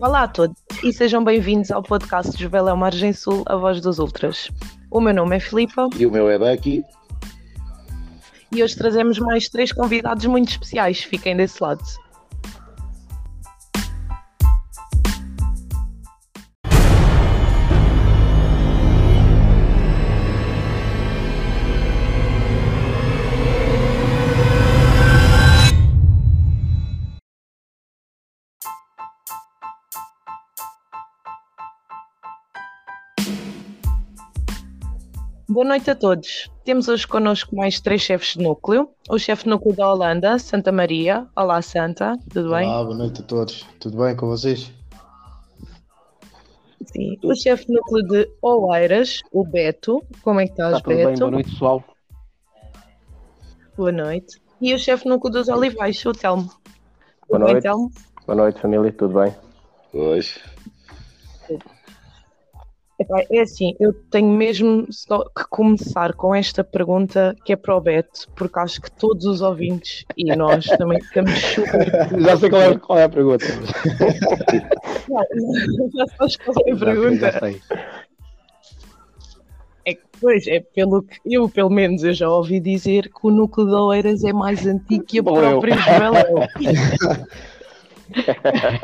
Olá a todos e sejam bem-vindos ao podcast de Juveléu Margem Sul, a voz dos Ultras. O meu nome é Filipa E o meu é Becky. e hoje trazemos mais três convidados muito especiais. Fiquem desse lado. Boa noite a todos. Temos hoje connosco mais três chefes de núcleo. O chefe de núcleo da Holanda, Santa Maria. Olá, Santa. Tudo bem? Olá, boa noite a todos. Tudo bem com vocês? Sim. O chefe de núcleo de Oeiras, o Beto. Como é que estás, Está tudo bem, Beto? boa noite pessoal. Boa noite. E o chefe de núcleo dos Olivais, o Telmo. Boa Tudo bem, noite. Telmo? Boa noite, família, tudo bem? Pois. É assim, eu tenho mesmo só que começar com esta pergunta que é para o Beto, porque acho que todos os ouvintes e nós também ficamos super. Já sei qual é, qual é a pergunta. Não, Já sabes qual é a Já sei, pergunta? já sei. É que, pois, é pelo que eu, pelo menos, eu já ouvi dizer que o núcleo de Oeiras é mais antigo que a Bom, própria Joeléu.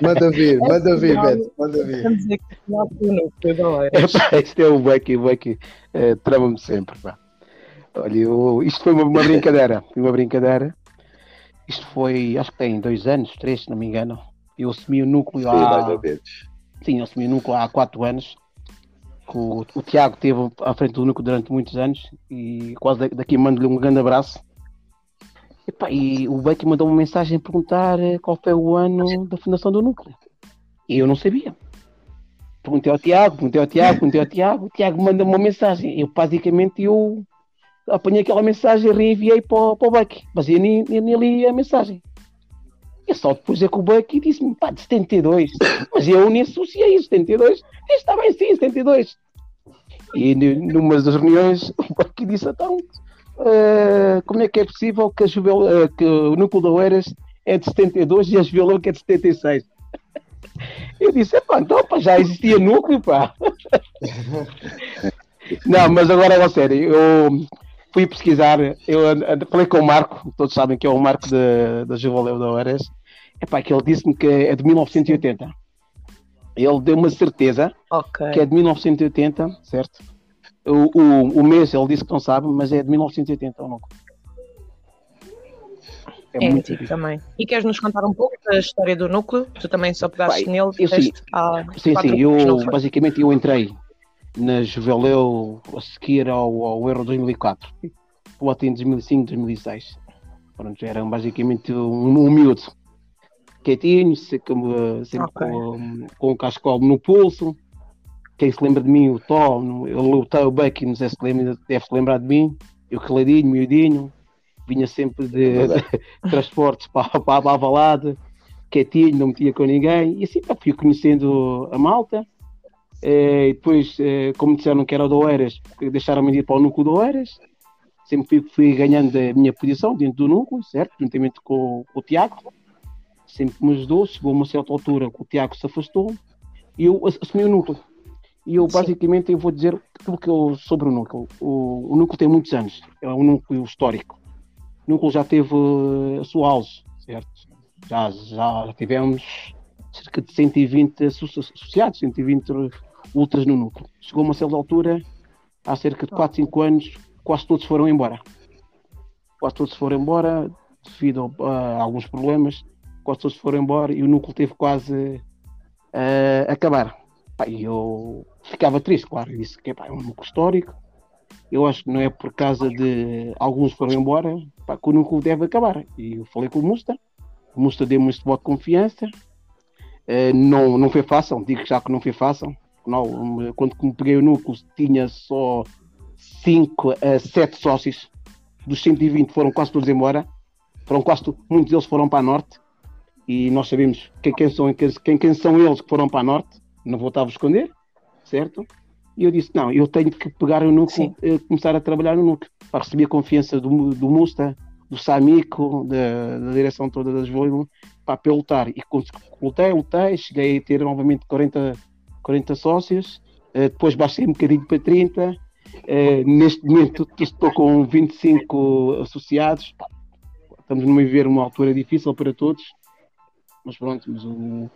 Manda vir, manda vir. Beto, manda vir. De Oeiras. Epá, Isto é o Bucky, o Bucky eh, trama-me sempre. Pá. Olha, eu- isto foi uma, uma brincadeira. Foi uma brincadeira. Isto foi, acho que tem dois anos, três, se não me engano. Eu assumi o núcleo Sim, mais ou há. menos. Sim, eu assumi o núcleo há quatro anos. O, o Tiago esteve à frente do núcleo durante muitos anos e quase da- daqui mando-lhe um grande abraço. Epá, e o Becky mandou uma mensagem a perguntar eh, qual foi o ano da fundação do núcleo. E eu não sabia. Perguntei ao Tiago, perguntei ao Tiago, perguntei ao Tiago, o Tiago manda-me uma mensagem. Eu basicamente eu apanhei aquela mensagem e reenviei para, para o eu nem, li a mensagem. E só depois é que o Bucky disse-me, pá, de 72. Mas eu nem associei isso, 72. Está bem sim, 72. E nu- numa das reuniões, o Bucky disse, então, eh, como é que é possível que, a Juvel, eh, que o núcleo da Oeiras é de 72 e a Juvelão que é de 76? Eu disse, pá, então pá, já existia núcleo, pá. Não, mas agora é sério, eu fui pesquisar, eu falei com o Marco, todos sabem que é o Marco da, da Juveleu da Oeiras, epá, que ele disse-me que é de 1980. Ele deu uma certeza Ok. que é de 1980, certo? O, o, o mês ele disse que não sabe, mas é de 1980 ou não. É muito antigo também. E queres nos contar um pouco da história do núcleo? Tu também só pegaste Pai, nele, eu sim. há Sim, quatro sim, não eu basicamente eu entrei na Juveleu a seguir ao, ao Euro 2004, o até em 2005, 2006. Pronto, era basicamente um, um miúdo, quietinho, sempre, sempre Ok. com, com o cascol no pulso. Quem se lembra de mim, o Tom, eu o Bucky, não sei se lembra, deve se lembrar de mim, eu caladinho, miudinho, vinha sempre de, de transportes para, para, a balada, quietinho, não metia com ninguém, e assim pá, fui conhecendo a malta. Eh, e depois, eh, como disseram que era do Oeiras, deixaram-me ir para o núcleo do Oeiras. Sempre fui, fui ganhando a minha posição dentro do núcleo, certo? Juntamente com, com o Tiago. Sempre me ajudou. Chegou a uma certa altura que o Tiago se afastou e eu ass- assumi o núcleo. E eu, basicamente, eu vou dizer aquilo que eu sobre o núcleo. O, o núcleo tem muitos anos, é um núcleo histórico. O núcleo já teve eh, a sua auge, certo? Já, já tivemos cerca de 120 asso- associados, 120 ultras no núcleo. Chegou a uma certa altura, há cerca de 4, 5 anos, quase todos foram embora. Quase todos foram embora devido a, a alguns problemas, quase todos foram embora e o núcleo teve quase a acabar. Pá, E eu ficava triste, claro, disse que é um núcleo histórico. Eu acho que não é por causa de alguns foram embora pá, que o núcleo deve acabar. E eu falei com o Musta, o Musta deu-me este voto de confiança. Eh, não, não foi fácil, digo já que não foi fácil. Não, quando me peguei o núcleo tinha só 5 a 7 sócios. Dos 120 foram quase todos embora. Foram quase to- muitos deles foram para a norte. E nós sabemos quem, quem, são, quem, quem são eles que foram para a norte. Não vou estar a esconder, certo? E eu disse: não, eu tenho que pegar o núcleo, eh, começar a trabalhar no núcleo. Para receber a confiança do, do Musta, do Samico, da, da direção toda das pá, para eu lutar. E lutei, lutei, cheguei a ter novamente 40, 40 sócios, uh, depois baixei um bocadinho para 30. Uh, neste momento estou com 25 associados. Estamos a viver uma altura difícil para todos, mas pronto, mas o,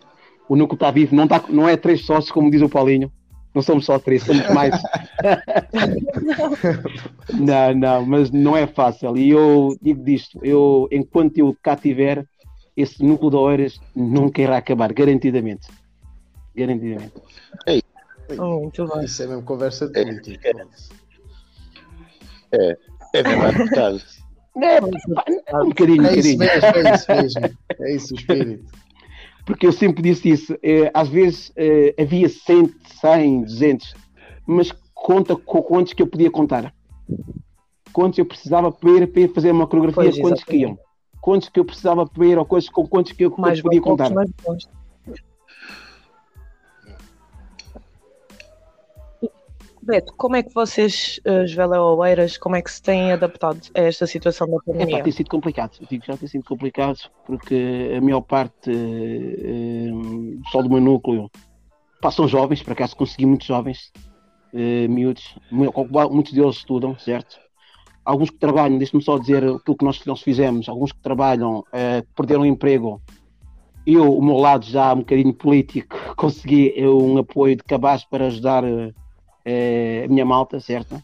o núcleo está vivo, não, está, não é três sócios, como diz o Paulinho, não somos só três, somos mais. não, não, mas não é fácil. E eu digo disto, eu, enquanto eu cá tiver, esse núcleo de horas nunca irá acabar, garantidamente. Garantidamente. É, oh, muito bem. Isso é mesmo conversa de política. É, é mesmo adaptado. É, um bocadinho, um é isso mesmo, é isso mesmo. É isso o espírito porque eu sempre disse isso, é, às vezes é, havia 100, 100, 200, mas conta com quantos que eu podia contar. Quantos eu precisava para ir, fazer uma coreografia, pois, quantos que iam. Quantos que eu precisava para ou coisas com quantos que eu, mais podia contar. Mais Beto, como é que vocês, os veleoeiras, como é que se têm adaptado a esta situação da pandemia? É, tem sido complicado, digo já tem sido complicado, porque a maior parte uh, só do meu núcleo pá, são jovens, por acaso consegui muitos jovens, uh, miúdos, muitos deles estudam, certo? Alguns que trabalham, deixe-me só dizer aquilo que nós, nós fizemos, alguns que trabalham, uh, perderam o emprego, eu, o meu lado já um bocadinho político, consegui um apoio de cabaz para ajudar é, a minha malta, certo?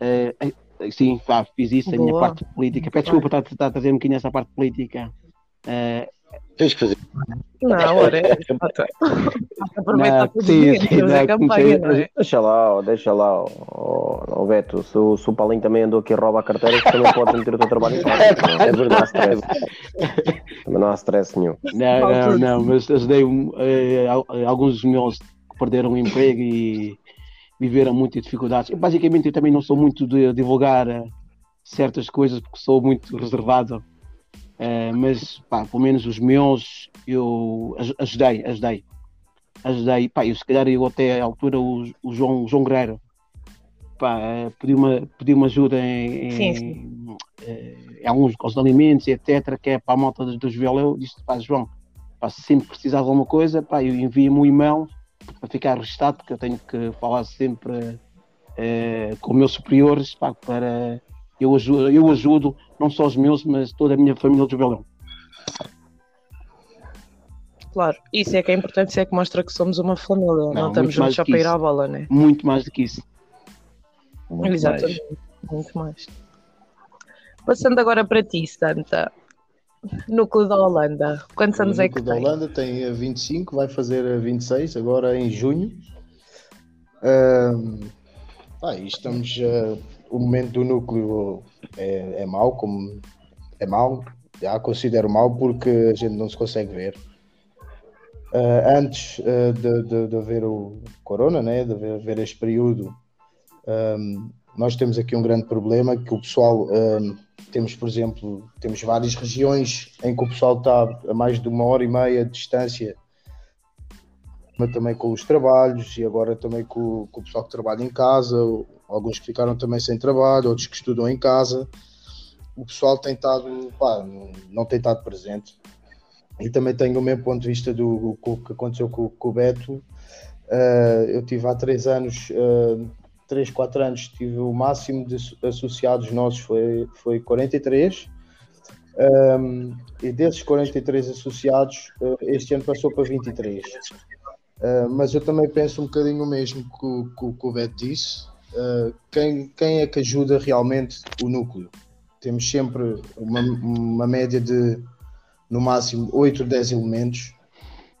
É, sim, pá, fiz isso, Boa. a minha parte política. Peço desculpa estar, estar a trazer um bocadinho essa parte política. É, Tens que fazer. Não, ora, é. Aproveitar para sim, sim, a campanha, é? Deixa lá, deixa lá, oh, oh, Beto, se o, se o Paulinho também andou aqui a roubar a carteira, você não pode meter o teu trabalho em casa. É verdade, não há stress. Também não há stress nenhum. Não, não, não, mas ajudei eh, alguns dos meus que perderam o emprego e viveram muitas dificuldades. Eu, basicamente, eu também não sou muito de divulgar uh, certas coisas porque sou muito reservado, uh, mas pá, pelo menos os meus eu ajudei, ajudei, ajudei. Pá, eu se calhar eu até à altura o, o João, o João Guerreiro pá, uh, pediu, uma, pediu uma ajuda em, em, sim, em alguns aos alimentos, etc., que é para a malta dos, dos eu disse, pá, João, pá, se sempre precisar de alguma coisa, pá, eu envio-me um e-mail para ficar registado, porque eu tenho que falar sempre eh, com meus superiores pá, para eu ajudo, eu ajudo não só os meus, mas toda a minha família de Belém. Claro, isso é que é importante, isso é que mostra que somos uma família, não, não estamos juntos só para ir à bola, né? Muito mais do que isso. Muito Exatamente, mais. muito mais. Passando agora para ti, Santa. Núcleo da Holanda. Quantos anos é que tem? O Núcleo da Holanda tem 25, vai fazer 26 agora em junho. Uh, ah, estamos. Uh, o momento do núcleo é, é mau, como é mau, já considero mau porque a gente não se consegue ver. Uh, antes uh, de, de, de, haver o Corona, né, de haver, haver este período, um, nós temos aqui um grande problema que o pessoal um, temos, por exemplo, temos várias regiões em que o pessoal está a mais de uma hora e meia de distância, mas também com os trabalhos e agora também com, com o pessoal que trabalha em casa, alguns que ficaram também sem trabalho, outros que estudam em casa. O pessoal tem estado, pá, não tem estado presente. E também tenho o mesmo ponto de vista do, do que aconteceu com, com o Beto. Uh, eu tive há três anos uh, 3, 4 anos tive o máximo de associados nossos foi, foi 43. Um, e desses 43 associados, uh, este ano passou para 23. Uh, mas eu também penso um bocadinho o mesmo que, que, que o Beto disse. Uh, quem, quem é que ajuda realmente o núcleo? Temos sempre uma, uma média de no máximo 8 ou 10 elementos.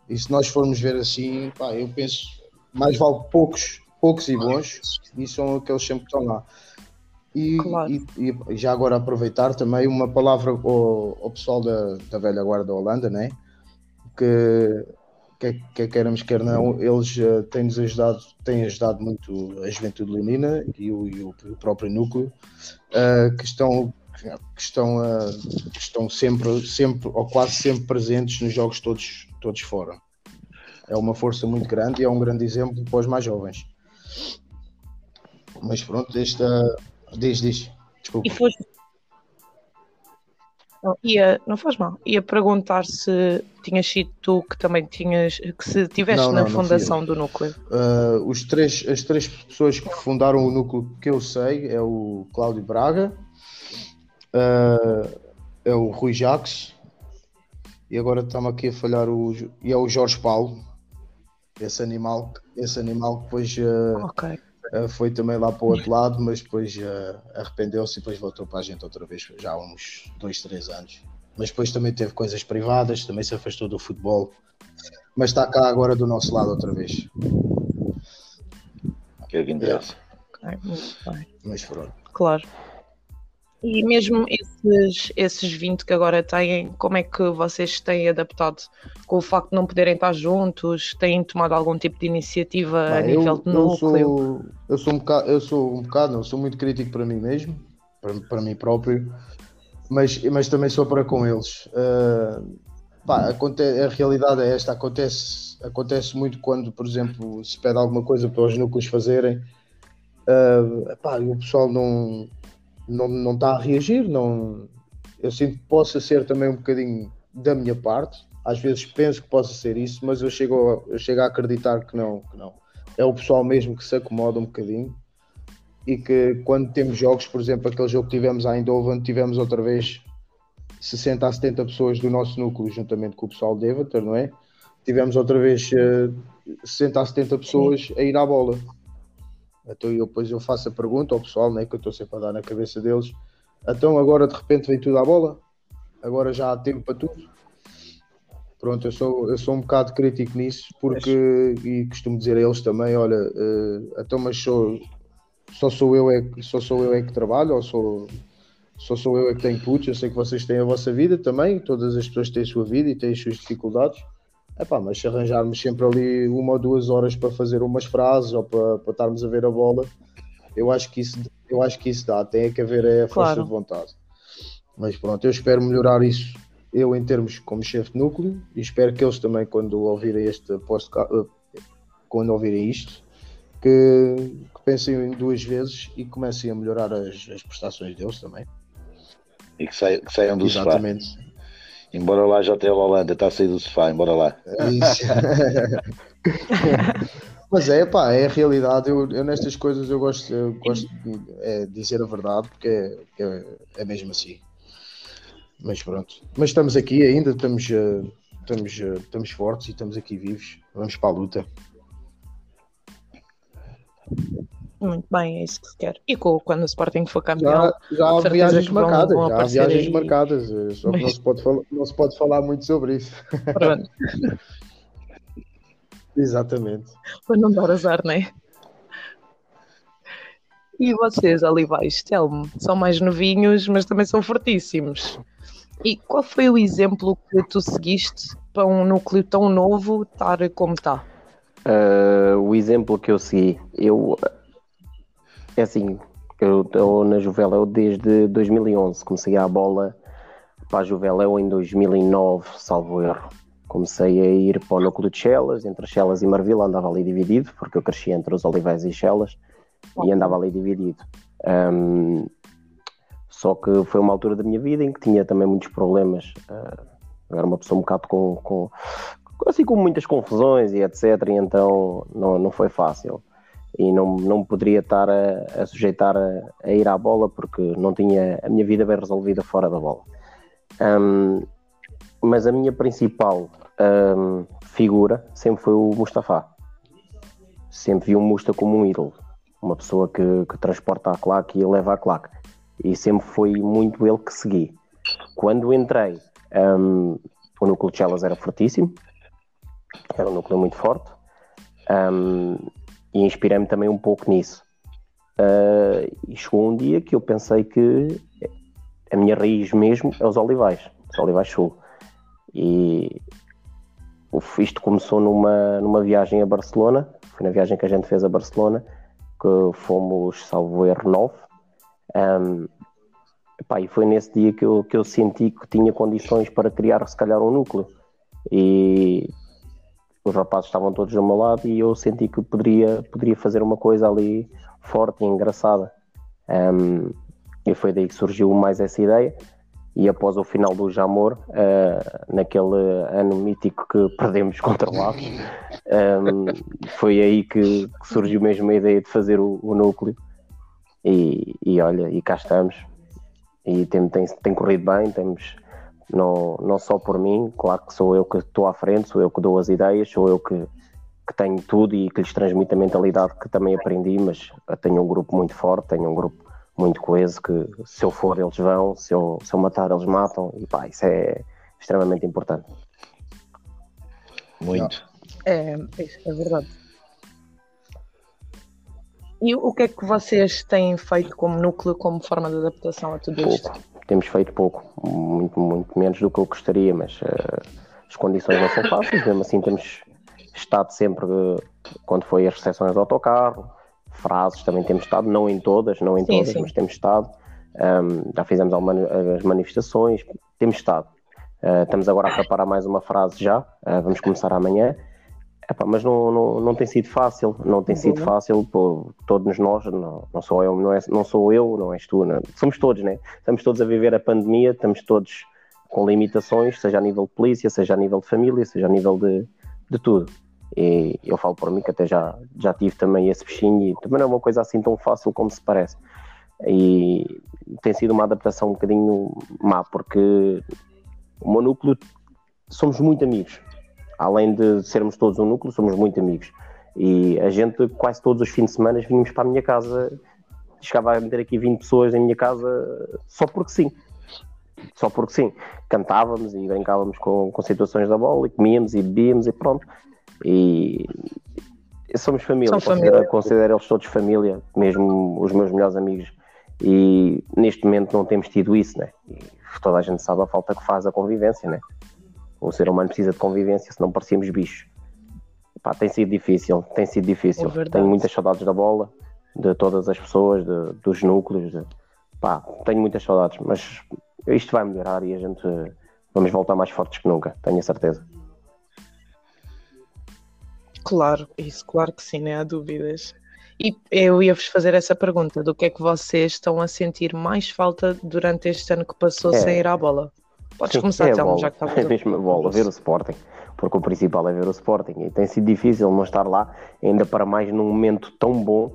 E se nós formos ver assim, pá, eu penso mais vale poucos poucos e bons, e são aqueles sempre que estão lá. E, claro. e, e, já agora aproveitar também uma palavra ao, ao pessoal da, da velha guarda da Holanda, né? que quer, quer queiramos, quer não, eles uh, têm-nos ajudado, têm ajudado muito a Juventude Leonina e o, e o, o próprio núcleo, uh, que estão, que estão, uh, que estão sempre, sempre, ou quase sempre presentes nos jogos todos, todos fora. É uma força muito grande e é um grande exemplo para os mais jovens. Mas pronto, esta. Diz, diz. Desculpa. E foste... Não, ia, não faz mal. Ia perguntar se tinhas sido tu que também tinhas, que se tiveste não, na não, fundação do núcleo. Uh, os três, as três pessoas que fundaram o núcleo que eu sei é o Cláudio Braga, uh, é o Rui Jacques e agora estamos aqui a falhar o e é o Jorge Paulo. Esse animal, esse animal que depois uh, okay. foi também lá para o outro lado, mas depois arrependeu-se e depois voltou para a gente outra vez, já há uns dois, três anos mas depois também teve coisas privadas, também se afastou do futebol, mas está cá agora do nosso lado outra vez. Que é. Okay, muito bem. Mas pronto. Claro. E mesmo esses, esses 20 que agora têm, como é que vocês têm adaptado com o facto de não poderem estar juntos? Têm tomado algum tipo de iniciativa Bem, a nível de núcleo? Eu sou, eu sou um bocado, eu sou um bocado, não, sou muito crítico para mim mesmo, para, para mim próprio mas, mas também sou para com eles. Uh, pá, acontece, a realidade é esta: acontece, acontece muito quando, por exemplo, se pede alguma coisa para os núcleos fazerem, uh, pá, o pessoal não, não, não está a reagir. Não, eu sinto que possa ser também um bocadinho da minha parte. Às vezes penso que possa ser isso, mas eu chego, eu chego a acreditar que não, que não. É o pessoal mesmo que se acomoda um bocadinho e que quando temos jogos, por exemplo, aquele jogo que tivemos a Eindhoven, tivemos outra vez 60 a 70 pessoas do nosso núcleo, juntamente com o pessoal de Everton, não é? Tivemos outra vez uh, eh, 60 a 70 pessoas a ir à bola. Então eu, depois eu faço a pergunta ao pessoal, né, que eu estou sempre a dar na cabeça deles. Então agora de repente vem tudo à bola? Agora já há tempo para tudo? Pronto, eu sou, eu sou um bocado crítico nisso, porque, e costumo dizer a eles também, olha, uh, então mas sou, só sou eu é, só sou eu é que trabalho, ou sou, só sou eu é que tenho putos, eu sei que vocês têm a vossa vida também, todas as pessoas têm a sua vida e têm as suas dificuldades. Epá, mas se arranjarmos sempre ali uma ou duas horas para fazer umas frases ou para, para estarmos a ver a bola, eu acho que isso, eu acho que isso dá, tem que haver a força claro. de vontade. Mas pronto, eu espero melhorar isso, eu em termos como chefe de núcleo, e espero que eles também, quando ouvirem este post, quando ouvirem isto, que, que pensem duas vezes e comecem a melhorar as, as prestações deles também. E que, saiam, que saiam do Exatamente. sofá. Embora lá já tenha a Holanda, está a sair do sofá, embora lá. Isso. Mas é, pá, é a realidade. Eu, eu nestas coisas eu gosto, eu gosto de é, dizer a verdade, porque é, é, é, mesmo assim. Mas pronto. Mas estamos aqui ainda, estamos, uh, estamos, uh, estamos fortes e estamos aqui vivos. Vamos para a luta. Muito bem, é isso que se quer. E com, quando o Sporting for campeão. Já, já há viagens marcadas, vão já há viagens aí. marcadas, eh, só que não se, pode falar, não se pode falar muito sobre isso. Pronto. Exatamente. Para não dar azar, não é? E vocês, Olivais, Telmo, são mais novinhos, mas também são fortíssimos. E qual foi o exemplo que tu seguiste para um núcleo tão novo estar como está? Uh, o exemplo que eu segui, eu é assim, eu estou na Juveléu desde 2011, comecei a bola para a Juveléu em 2009, salvo erro. Comecei a ir para o núcleo de Chelas, entre Chelas e Marvila andava ali dividido, porque eu cresci entre os Olivais e Chelas e andava ali dividido. Um, só que foi uma altura da minha vida em que tinha também muitos problemas. Uh, era uma pessoa um bocado com, com, assim com muitas confusões e etc. E então não, não foi fácil. E não, não poderia estar a, a sujeitar a, a, ir à bola porque não tinha a minha vida bem resolvida fora da bola. Um, mas a minha principal um, figura sempre foi o Mustafa. Sempre vi o Musta como um ídolo, uma pessoa que, que transporta a claque e leva a claque. E sempre foi muito ele que segui. Quando entrei, um, o núcleo de Chelas era fortíssimo, era um núcleo muito forte um, e inspirei-me também um pouco nisso. Uh, e chegou um dia que eu pensei que a minha raiz mesmo é os olivais, os olivais sul. E isto começou numa, numa viagem a Barcelona, foi na viagem que a gente fez a Barcelona, que fomos, salvo erro, 9. Um, e foi nesse dia que eu, que eu senti que tinha condições para criar, se calhar, um núcleo. E os rapazes estavam todos do meu lado e eu senti que poderia, poderia fazer uma coisa ali forte e engraçada. Um, e foi daí que surgiu mais essa ideia. e após o final do Jamor, uh, naquele ano mítico que perdemos contra o Aves, um, foi aí que, que, surgiu mesmo a ideia de fazer o, o núcleo. E, e, olha, e cá estamos. E tem, tem, tem corrido bem, temos não, não só por mim, claro que sou eu que estou à frente, sou eu que dou as ideias, sou eu que, que tenho tudo e que lhes transmito a mentalidade que também aprendi, mas tenho um grupo muito forte, tenho um grupo muito coeso que se eu for eles vão, se eu, se eu matar eles matam e pá, isso é extremamente importante. Muito. É, é verdade. E o que é que vocês têm feito como núcleo, como forma de adaptação a tudo pouco. Temos feito pouco, muito, muito menos do que eu gostaria, mas uh, as condições não são fáceis, mesmo assim temos estado sempre, quando foi as recepções do autocarro, frases também temos estado, não em todas, não em sim, todas, sim. mas temos estado. Um, já fizemos as manifestações, temos estado. Uh, estamos agora a preparar mais uma frase já, uh, vamos começar amanhã. Epá, mas não, não, não tem sido fácil, não tem sido fácil por todos nós, não, não sou eu, não, é, não sou eu, não és tu, não, somos todos, né? Estamos todos a viver a pandemia, estamos todos com limitações, seja a nível de polícia, seja a nível de família, seja a nível de, de tudo. E eu falo por mim que até já, já tive também esse bichinho e também não é uma coisa assim tão fácil como se parece. E tem sido uma adaptação um bocadinho má, porque o meu núcleo somos muito amigos. Além de sermos todos um núcleo, somos muito amigos. E a gente, quase todos os fins de semana, vínhamos para a minha casa. Chegava a meter aqui 20 pessoas em minha casa só porque sim. Só porque sim. Cantávamos e brincávamos com, com situações da bola e comíamos e bebíamos e pronto. E somos família, considero, considero eles todos família, mesmo os meus melhores amigos. E neste momento não temos tido isso, né? E toda a gente sabe a falta que faz a convivência, né? O ser humano precisa de convivência, senão parecemos bichos. Pá, tem sido difícil, tem sido difícil. É tenho muitas saudades da bola, de todas as pessoas, de, dos núcleos. De, pá, tenho muitas saudades, mas isto vai melhorar e a gente vamos voltar mais fortes que nunca, tenho a certeza. Claro, isso, claro que sim, não há dúvidas. E eu ia-vos fazer essa pergunta: do que é que vocês estão a sentir mais falta durante este ano que passou é. sem ir à bola? Podes sim, começar, é Telmo, já que está É mesmo a bola, ver o Sporting, porque o principal é ver o Sporting e tem sido difícil não estar lá, ainda para mais num momento tão bom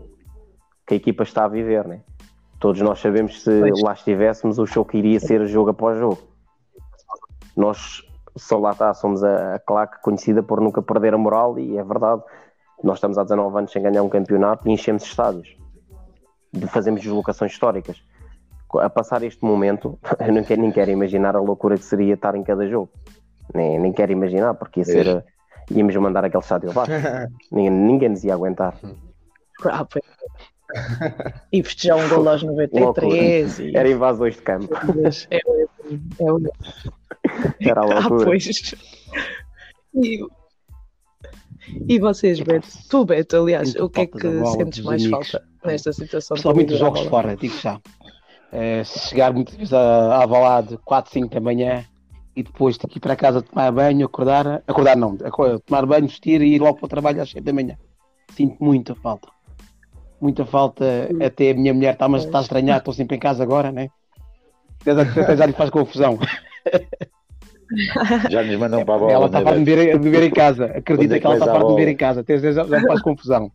que a equipa está a viver, né? Todos nós sabemos se pois. lá estivéssemos, o show que iria ser jogo após jogo. Nós só lá está, somos a, a claque conhecida por nunca perder a moral e é verdade. Nós estamos há 19 anos sem ganhar um campeonato e enchemos estádios. Fazemos deslocações históricas. A passar este momento, eu nem quero, nem quero imaginar a loucura que seria estar em cada jogo. Nem, nem quero imaginar, porque ia ser. É. Íamos mandar aquele estádio abaixo. ninguém, ninguém nos ia aguentar. Ah, e festejar um gol aos 93. E... Era invasões de campo. É, é, é, era a loucura. Ah, pois. E, e vocês, Beto? Tu, Beto, aliás, Sinto o que é que sentes mais amigos. falta nesta situação? Principalmente os jogos fora, digo já. É, chegar muitas vezes a, a balada 4, 5 da manhã e depois ter que ir para casa tomar banho, acordar, acordar não, tomar banho, vestir e ir logo para o trabalho às 7 da manhã. Sinto muita falta. Muita falta, até a minha mulher está, mas está a estranhar, estou sempre em casa agora, né? Até já lhe faz confusão. Já nos mandam para a bola. Ela está né, para beber, beber em casa. Acredita é que ela está para beber em casa. Até às vezes já faz confusão.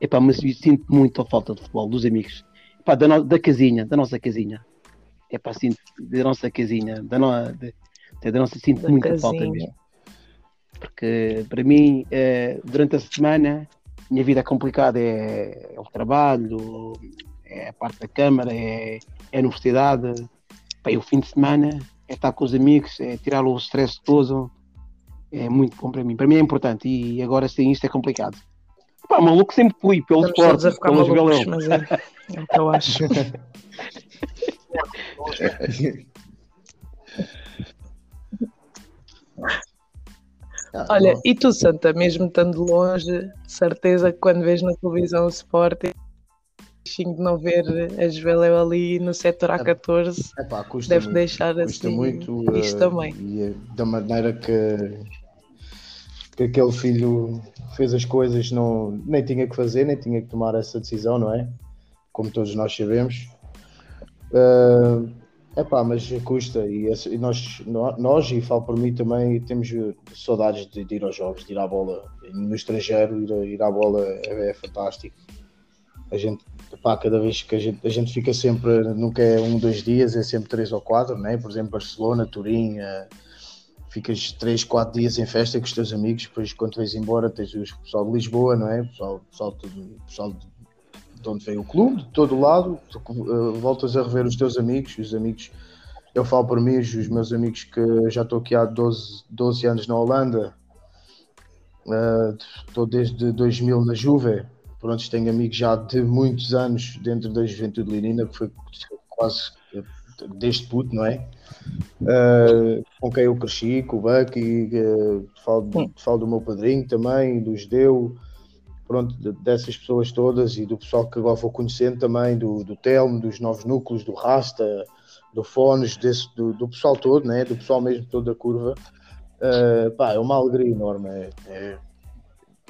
Epá, mas sinto muito a falta de futebol, dos amigos. Epá, da, no, da casinha, da nossa casinha. Epá, sinto da nossa casinha, da, no, de, da nossa, sinto da muita casinha. falta mesmo. Porque para mim, eh, durante a semana, minha vida é complicada. É, é o trabalho, é a parte da câmara, é, é a universidade. Epá, e o fim de semana é estar com os amigos, é tirar o stress todo. É muito bom para mim. Para mim é importante e agora sim isto é complicado. Pá, maluco sempre fui pelo esporte, pelo malucos, mas é, é o que eu acho. Olha, e tu, Santa, mesmo estando longe, certeza que quando vês na televisão o Sporting de não ver a Joeleu ali no setor A14 Epá, deve muito, deixar custa assim muito, isto uh, também. E eh, da maneira que, que aquele filho fez as coisas, não, nem tinha que fazer, nem tinha que tomar essa decisão, não é? Como todos nós sabemos. Uh, É pá, mas custa e, e, nós, nós, e falo por mim também, temos saudades de, de, ir aos jogos, de ir à bola no estrangeiro, ir, ir à bola é, é fantástico. A gente, pá, cada vez que a gente, a gente fica sempre, nunca é um, dois dias, é sempre três ou quatro, né? por exemplo, Barcelona, Turim, uh, ficas três, quatro dias em festa com os teus amigos, depois quando vais embora tens o pessoal de Lisboa, não é? O pessoal, pessoal, pessoal de de onde vem o clube, de todo lado, uh, voltas a rever os teus amigos, os amigos, eu falo por mim, os meus amigos que já estou aqui há 12, 12 anos na Holanda, uh, estou desde 2000 na Juve, pronto, tenho amigos já de muitos anos dentro da Juventude Lenina, que foi quase desde puto, não é? Uh, com quem eu cresci, com o Bucky, uh, falo, falo do meu padrinho também, do Judeu, pronto, dessas pessoas todas e do pessoal que agora vou conhecendo também, do, do Telmo, dos novos núcleos, do Rasta, do Fones, desse, do, do, pessoal todo, né? do pessoal mesmo todo da curva, uh, pá, é uma alegria enorme. É, é,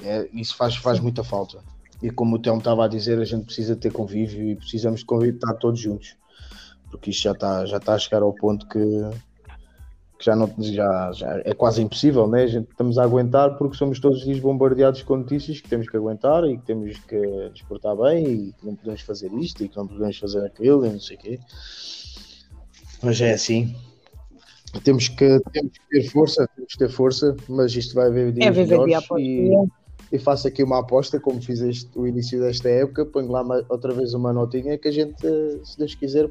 é, isso faz, faz muita falta. E como o Telmo estava a dizer, a gente precisa ter convívio e precisamos de convívio, estar todos juntos, porque isto já está, já está a chegar ao ponto que que já, não, já, já é quase impossível, né? A gente estamos a aguentar porque somos todos os dias bombardeados com notícias que temos que aguentar e que temos que desportar bem e que não podemos fazer isto e que não podemos fazer aquilo e não sei o quê. Mas é assim. Temos que, temos que ter força, temos que ter força, mas isto vai haver dias é melhores e, e faço aqui uma aposta, como fiz este, o início desta época, ponho lá uma, outra vez uma notinha que a gente, se Deus quiser,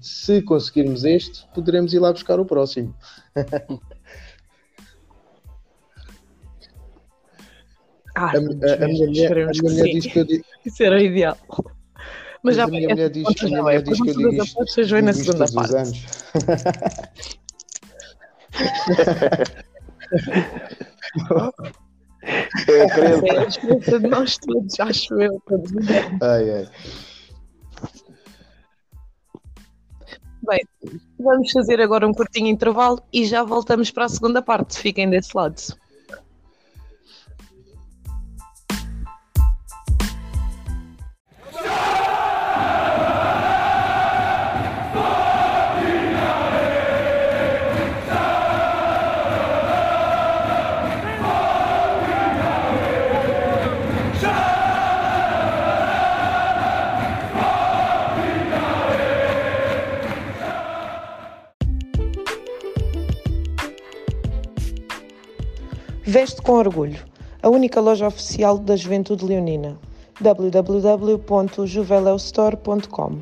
se conseguirmos este, poderemos ir lá buscar o próximo. Ah, a, a, a, minha mulher, a minha mulher diz que eu digo... Isso era ideal. Mas, Mas já a minha mulher diz, a minha mulher diz que eu digo isto, isto na segunda parte. Anos. Eu acredito. É a experiência de nós todos, acho eu. Ai, ai. Bem, vamos fazer agora um curtinho intervalo e já voltamos para a segunda parte. Fiquem desse lado. Veste com orgulho, a única loja oficial da Juventude Leonina. www.juveleustore.com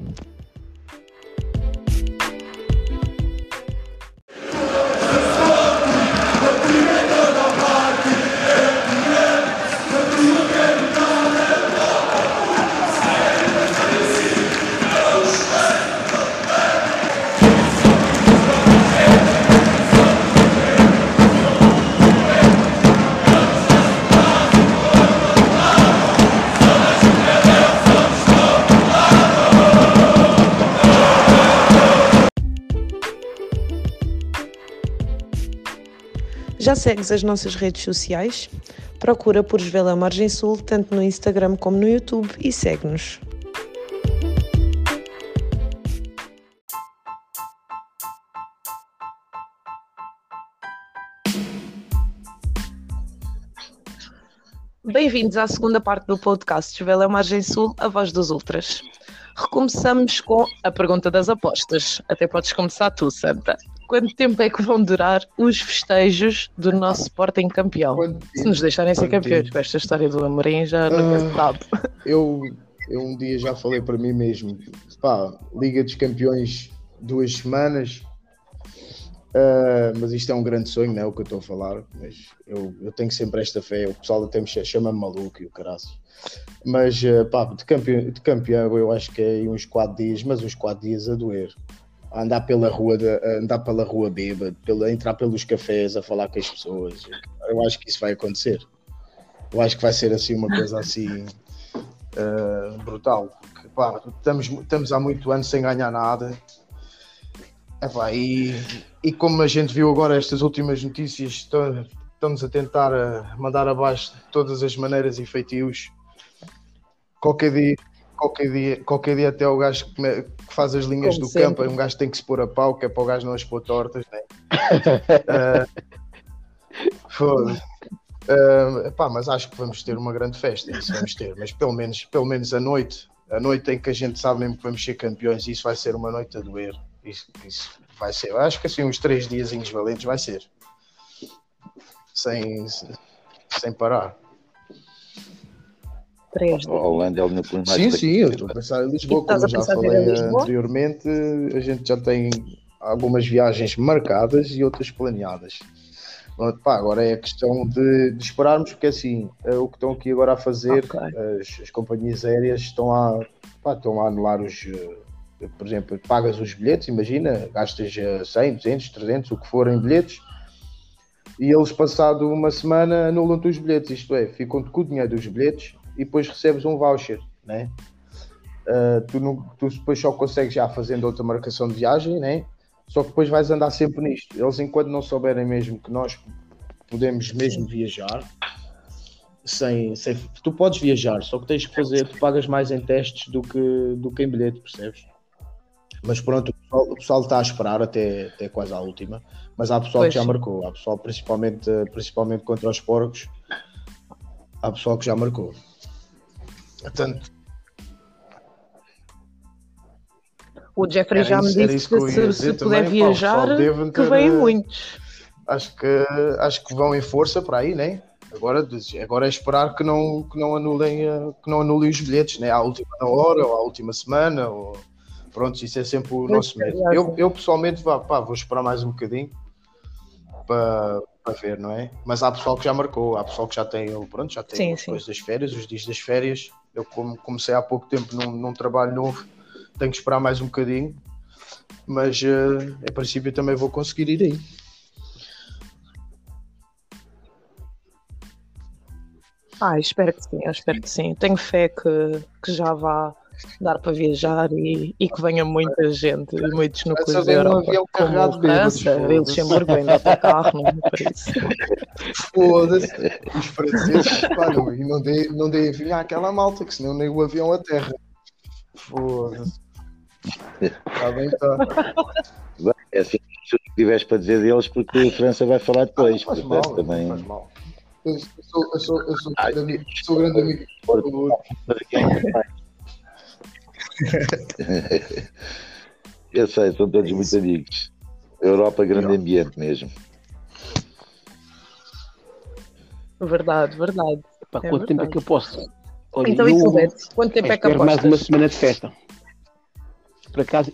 Já segues as nossas redes sociais? Procura por Esvela Margem Sul tanto no Instagram como no YouTube e segue-nos. Bem-vindos à segunda parte do podcast Esvela Margem Sul, a voz dos Ultras. Recomeçamos com a pergunta das apostas. Até podes começar tu, Santa quanto tempo é que vão durar os festejos do nosso Sporting campeão? Se nos deixarem ser campeões, com esta história do Amorim já nunca se ah, sabe. Eu, eu um dia já falei para mim mesmo, pá, Liga dos Campeões duas semanas, uh, mas isto é um grande sonho, não é o que eu estou a falar, mas eu, eu tenho sempre esta fé, o pessoal até me chama-me maluco e o caraço. Mas uh, pá, de campeão, de campeão eu acho que é uns 4 dias, mas uns 4 dias a doer a andar pela rua, andar pela rua bêbado, pela, entrar pelos cafés a falar com as pessoas. Eu acho que isso vai acontecer. Eu acho que vai ser assim uma coisa assim uh, brutal. Pá, estamos, estamos há muito anos sem ganhar nada. Epá, e, e como a gente viu agora estas últimas notícias, estamos a tentar eh, mandar abaixo de todas as maneiras e feitios. Qualquer dia, qualquer dia, qualquer dia até o gajo que, faz as linhas Como do sempre. campo, um gajo tem que se pôr a pau, que é para o gajo não as pôr tortas, né? uh, Foda-se. Uh, pá, mas acho que vamos ter uma grande festa, isso vamos ter, mas pelo menos, pelo menos a noite, a noite em que a gente sabe mesmo que vamos ser campeões, isso vai ser uma noite a doer. Isso, isso vai ser, acho que assim, uns três dias valentes vai ser. Sem, sem parar. Três A Holanda é o meu Sim, sim, eu estou a pensar em Lisboa, como já falei anteriormente, a gente já tem algumas viagens marcadas e outras planeadas. Pá, agora é a questão de, de esperarmos, porque assim, é o que estão aqui agora a fazer, okay. as, as, companhias aéreas estão a, pá, estão a anular os, eh, por exemplo, pagas os bilhetes, imagina, gastas 100, 200, 300, o que for em bilhetes, e eles, passado uma semana, anulam-te os bilhetes, isto é, ficam com o dinheiro dos bilhetes e depois recebes um voucher, né? Uh, tu, não, tu depois só consegues já fazendo outra marcação de viagem, né? Só que depois vais andar sempre nisto. Eles, enquanto não souberem mesmo que nós podemos mesmo viajar, sem, sem, tu podes viajar, só que tens que fazer, tu pagas mais em testes do que, do que em bilhete, percebes? Mas pronto, o pessoal, o pessoal está a esperar até, até quase à última. Mas há pessoal pois. que já marcou, há pessoal principalmente, principalmente contra os porcos, há pessoal que já marcou. Portanto, O Jeffrey já me disse que, se, se puder também, viajar, pá, que vêm muitos. Acho que, acho que vão em força para aí, né? Agora, agora é esperar que não, que não, anulem, que não anulem os bilhetes, né? À última hora ou à última semana. Ou... Pronto, isso é sempre o nosso medo. Eu, eu pessoalmente vá, pá, vou esperar mais um bocadinho para, para ver, não é? Mas há pessoal que já marcou, há pessoal que já tem, pronto, já tem sim, sim. das férias, os dias das férias. Eu como comecei há pouco tempo num, num trabalho novo tenho que esperar mais um bocadinho, mas uh, em princípio também vou conseguir ir aí. Ah, espero que sim, espero que sim. Tenho fé que, que já vá dar para viajar e, e que venha muita gente e muitos núcleos da Europa, um como França, Luxemburgo, ainda está carro, não é por isso. Foda-se, os franceses, pá, não, e não dei, não dei vinha àquela malta, que senão nem o avião a terra. Foda-se. Está bem, está. É assim, se tu tiveres para dizer deles, porque a França vai falar depois. Ah, mal, também... não faz mal. Eu sou, eu sou, eu sou, grande amigo, sou grande amigo. Eu sei, são todos muito amigos. Europa, grande ambiente mesmo. Verdade, verdade. Para é quanto verdade. tempo é que eu posso? Olha, então, eu, isso, quanto tempo é que apostas? mais uma semana de festa por acaso,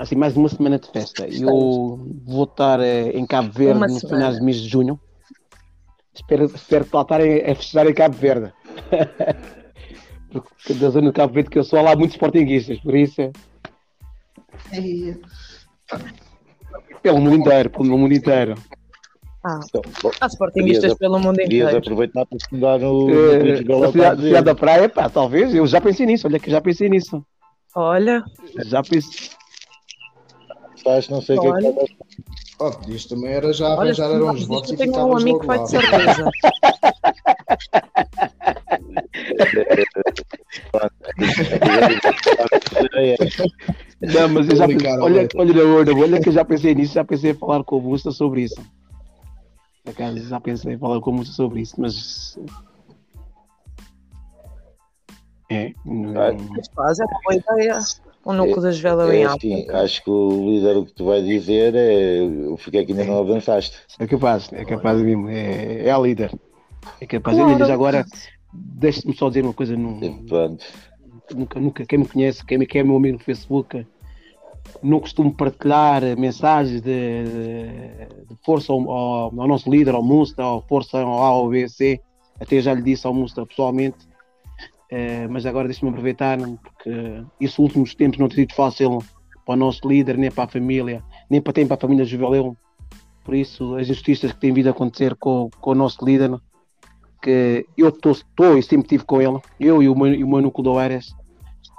assim, mais uma semana de festa. Eu vou estar eh, em Cabo Verde no final do mês de junho. Espero, espero que lá estarem a festejar em Cabo Verde. Porque da zona de Cabo Verde que eu sou lá muitos sportinguistas, por isso. É... Pelo mundo inteiro, pelo mundo inteiro. Ah, então, há sportinguistas pelo mundo inteiro. Aproveitar para estudar no, cidade, da praia, pá, talvez. Eu já pensei nisso, olha que já pensei nisso. Olha. Já pensei. Faz não sei o que é que Oh, isto também era já arranjar eram uns votos e ficavas um amigo que vai de certeza. Não, mas eu já pensei, olha, olha, olha que eu já pensei nisso, já pensei em falar com o Busta sobre isso. Já pensei em falar com o Busta sobre isso, mas é. Mas faz, é uma boa ideia. O núcleo das velas é, em alta. Sim, acho que o líder o que tu vai dizer é o que é que ainda não avançaste. É capaz, é capaz mesmo. É, é a líder. É capaz. Claro. Eu, agora, deixe-me só dizer uma coisa. Não, nunca, nunca, quem me conhece, quem, quem é meu amigo no Facebook, não costumo partilhar mensagens de, de força ao, ao, ao, nosso líder, ao Musta, ou força ao A ou B, C. Até já lhe disse ao Musta pessoalmente Uh, mas agora deixe-me aproveitar, porque esses últimos tempos não tem sido fácil para o nosso líder, nem para a família, nem para, para a família Juveleu. Por isso, as injustiças que têm vindo a acontecer com, com o nosso líder, que eu estou e sempre estive com ele, eu e o meu, e o meu núcleo do Ares.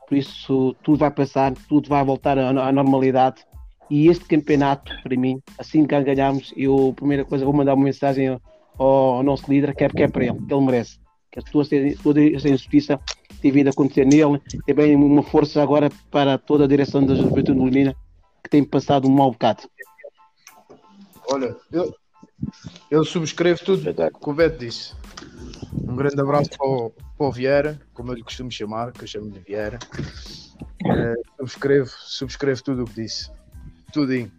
Por isso, tudo vai passar, tudo vai voltar à, à normalidade. E este campeonato, para mim, assim que ganharmos, eu, a primeira coisa, vou mandar uma mensagem ao, ao nosso líder, que é, que é para ele, que ele merece que toda essa, toda essa injustiça tem vindo a acontecer nele. Também uma força agora para toda a direção da Juventude Molina que tem passado um mau bocado. Olha, eu, eu subscrevo tudo o que o Beto disse. Um grande abraço para o, para o Vieira, como eu lhe costumo chamar, que eu chamo-lhe Vieira. É, subscrevo, subscrevo tudo o que disse. Tudinho.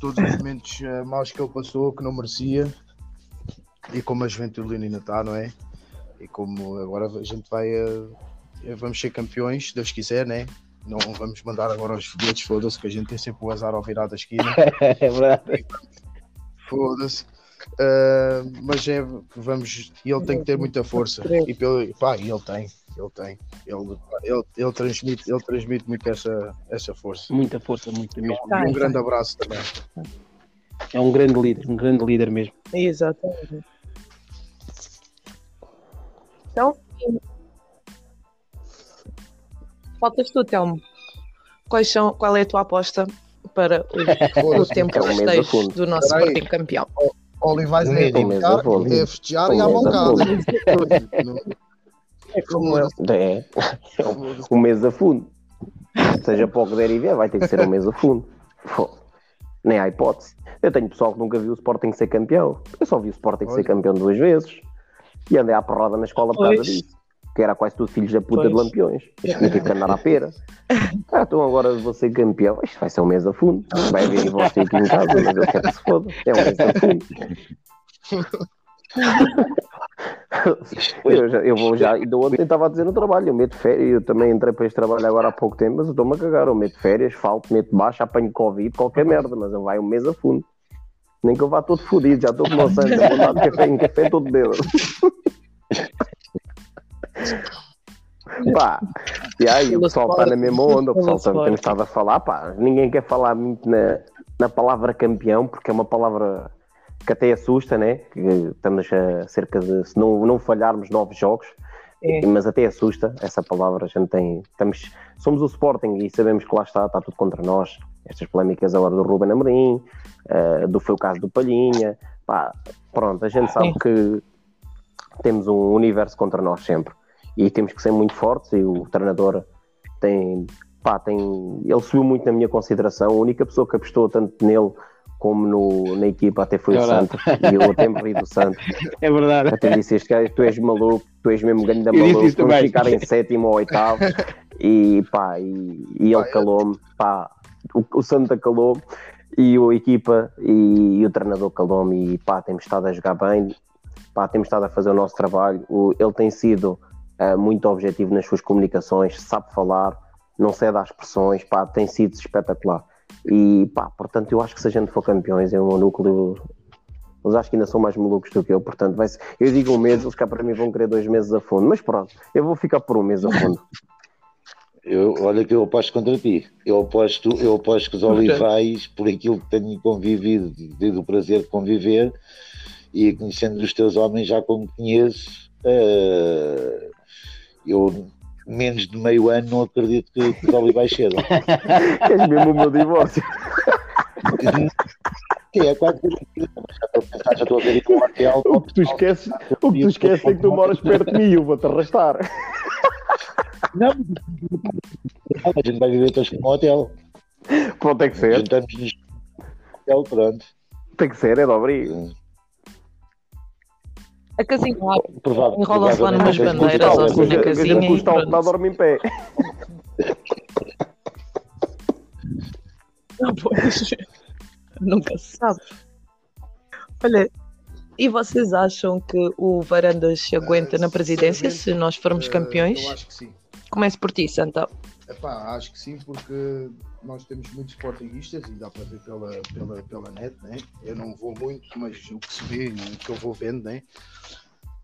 Todos os momentos uh, maus que ele passou, que não merecia. E como a Juventude ainda está, não é? E como agora a gente vai. Uh, vamos ser campeões, se Deus quiser, né? Não vamos mandar agora os foguetes, foda-se, que a gente tem sempre o azar ao virar da esquina. é verdade. Foda-se. Uh, mas é, vamos, ele tem que ter muita força. E pelo, pá, ele tem, ele tem. Ele, ele, ele, transmite, ele transmite muito essa, essa força. Muita força, muito mesmo. Um, um grande abraço também. É um grande líder, um grande líder mesmo. Exatamente. Então, faltas tu, Telmo. Quais são, qual é a tua aposta para o, o tempo de festejo do nosso Sporting campeão? Olivais é brincar, é festejar e a mãocada. É como é. É, um mês a fundo. Seja para o que der e vier, vai ter que ser um mês a fundo. Nem há hipótese. Eu tenho pessoal que nunca viu o Sporting ser campeão. Eu só vi o Sporting ser campeão duas vezes. E andei à porrada na escola por causa disso que era quase tudo filhos da puta pois. de lampiões. Tinha que andar à pera. Ah, então agora ser campeão. Isto vai ser um mês a fundo. Vai haver você aqui em casa, mas eu quero que se foda. É um mês a fundo. eu, já, eu vou já, ainda ontem estava a dizer no trabalho, eu meto férias, eu também entrei para este trabalho agora há pouco tempo, mas eu estou-me a cagar, eu meto férias, falto, meto baixo, apanho Covid, qualquer merda, mas eu vai um mês a fundo. Nem que eu vá todo fodido, já estou com o sangue, vou dar de café em café todo bêbado. Pá, e aí o pessoal está na mesma onda, o pessoal também estado a falar, pá, ninguém quer falar muito na, na palavra campeão, porque é uma palavra que até assusta, né? Que estamos a cerca de, se não, não falharmos, nove jogos, é. mas até assusta essa palavra. A gente tem, estamos, somos o Sporting e sabemos que lá está, está tudo contra nós. Estas polémicas agora do Ruben Amorim, uh, do foi o caso do Palhinha, pá, pronto, a gente sabe é. que temos um universo contra nós sempre e temos que ser muito fortes e o treinador tem, pá, tem ele subiu muito na minha consideração, a única pessoa que apostou tanto nele como no, na equipa até foi é o Santos e eu até me ri do Santos. É verdade. Até disse este cara, tu és maluco tu és mesmo grande maluco vamos ficar em sétimo ou oitavo. E pá, e, e ele calou-me pá, o, o Santos calou e a equipa e, e o treinador calou-me e pá, temos estado a jogar bem pá, temos estado a fazer o nosso trabalho. O, ele tem sido uh, muito objetivo nas suas comunicações, sabe falar, não cede às pressões, pá, tem sido espetacular. E pá, portanto, eu acho que se a gente for campeões, é um núcleo. Eles acho que ainda são mais malucos do que eu, portanto, vai ser... eu digo um mês, eles cá para mim vão querer dois meses a fundo, mas pronto, eu vou ficar por um mês a fundo. Eu, olha que eu aposto contra ti. Eu aposto, eu aposto que os olivais, por aquilo que tenho convivido, tido o prazer de conviver, e conhecendo os teus homens já como conheço, uh, eu menos de meio ano não acredito que, que os olivais cedam. És mesmo o meu divórcio. É quase já estou a ver com o hotel. O que tu esqueces, o que tu esqueces é que tu moras perto de mim, eu vou-te arrastar. Não, a gente vai viver todos com o hotel. Pronto, tem que ser. Juntamos nos hotel, pronto. Tem que ser, é de obrigo. A casinha lá, enrola-se lá numas bandeiras ou assim na casinha. A custa ao dorme em pé. Não, pois. Nunca se sabe. Olha, e vocês acham que o Varandas se aguenta na presidência se nós formos campeões? Eu acho que sim. Comece por ti, Santa. Epá, acho que sim, porque nós temos muitos sportinguistas e dá para ver pela, pela, pela net, né? Eu não vou muito, mas o que se vê, o que eu vou vendo, né?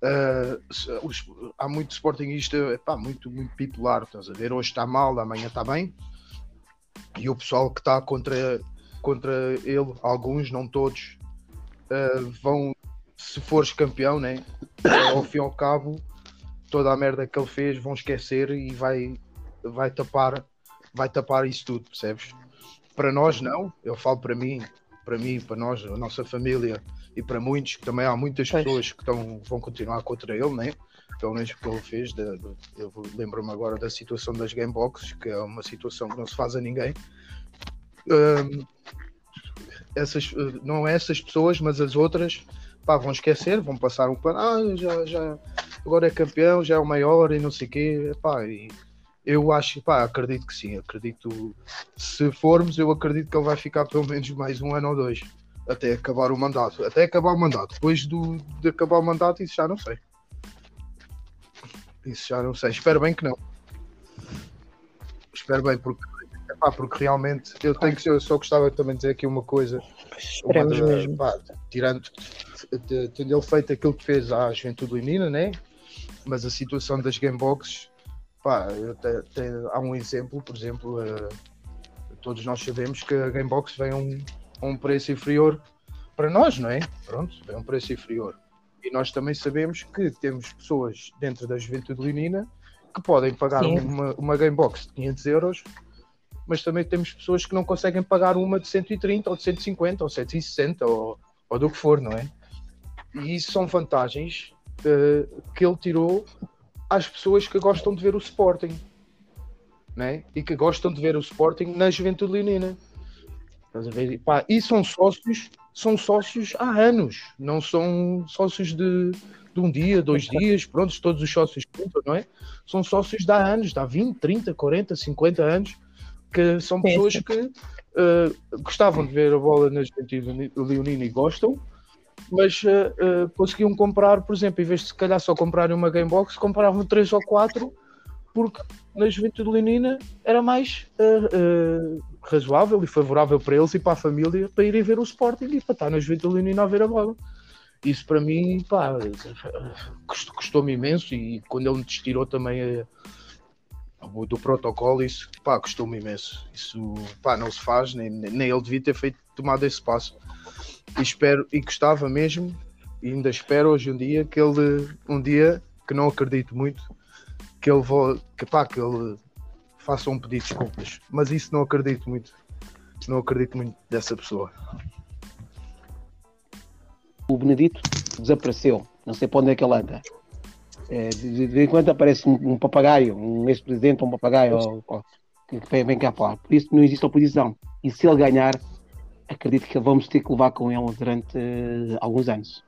Uh, os, há muito sportinguista, epá, muito, muito bipolar, estás a ver? Hoje está mal, amanhã está bem. E o pessoal que está contra, contra ele, alguns, não todos, uh, vão, se fores campeão, né? Ao fim e ao cabo, toda a merda que ele fez vão esquecer e vai, vai tapar vai tapar isso tudo, percebes? Para nós não, eu falo para mim, para mim, para nós, a nossa família e para muitos, que também há muitas pois. pessoas que estão, vão continuar contra ele, né? pelo menos o que ele fez. De, de, eu lembro-me agora da situação das Gameboxes, que é uma situação que não se faz a ninguém. Um, essas, não essas pessoas, mas as outras pá, vão esquecer, vão passar um pano, ah, já, já, agora é campeão, já é o maior e não sei o quê, pá, e eu acho, pá, acredito que sim, acredito, se formos, eu acredito que ele vai ficar pelo menos mais um ano ou dois, até acabar o mandato, até acabar o mandato, depois do, de acabar o mandato, isso já não sei. Isso já não sei, espero bem que não. Espero bem, porque Pá, porque realmente eu tenho que eu só gostava também de dizer aqui uma coisa. Uma de, pá, tirando tendo ele feito aquilo que fez à Juventude Leonina, né? Mas a situação das gameboxes, pá, te, te, há um exemplo, por exemplo, uh, todos nós sabemos que a gamebox vem a um, a um preço inferior para nós, não é? Pronto, vem a um preço inferior. E nós também sabemos que temos pessoas dentro da Juventude Leonina que podem pagar uma, uma gamebox de 500 euros mas também temos pessoas que não conseguem pagar uma de 130 ou de 150 ou 160 ou, ou do que for, não é? E isso são vantagens uh, que ele tirou às pessoas que gostam de ver o Sporting né? e que gostam de ver o Sporting na Juventude Leonina. Ver? Pá, e são sócios, são sócios há anos, não são sócios de, de um dia, dois dias, pronto, todos os sócios contam, não é? São sócios de há anos, de há 20, 30, 40, 50 anos que são pessoas que uh, gostavam de ver a bola na Juventude Leonina e gostam, mas uh, uh, conseguiam comprar, por exemplo, em vez de se calhar só comprarem uma Gamebox, compravam três ou quatro, porque na Juventude Leonina era mais razoável e favorável para eles e para a família para irem ver o Sporting e para estar na Juventude Leonina a ver a bola. Isso para mim, custou-me imenso e quando ele me tirou também do protocolo, isso custou-me imenso. Isso pá, não se faz, nem, nem ele devia ter feito tomado esse passo. E espero, e gostava mesmo, e ainda espero hoje um dia que ele, um dia, que não acredito muito, que ele vou, que, pá, que ele faça um pedido de desculpas. Mas isso não acredito muito. Não acredito muito dessa pessoa. O Benedito desapareceu. Não sei para onde é que ele anda. É, de, vez em quando aparece um, papagaio, um ex-presidente ou um papagaio ou, ou, que vem cá falar. Por isso não existe oposição. E se ele ganhar, acredito que vamos ter que levar com ele durante uh, alguns anos.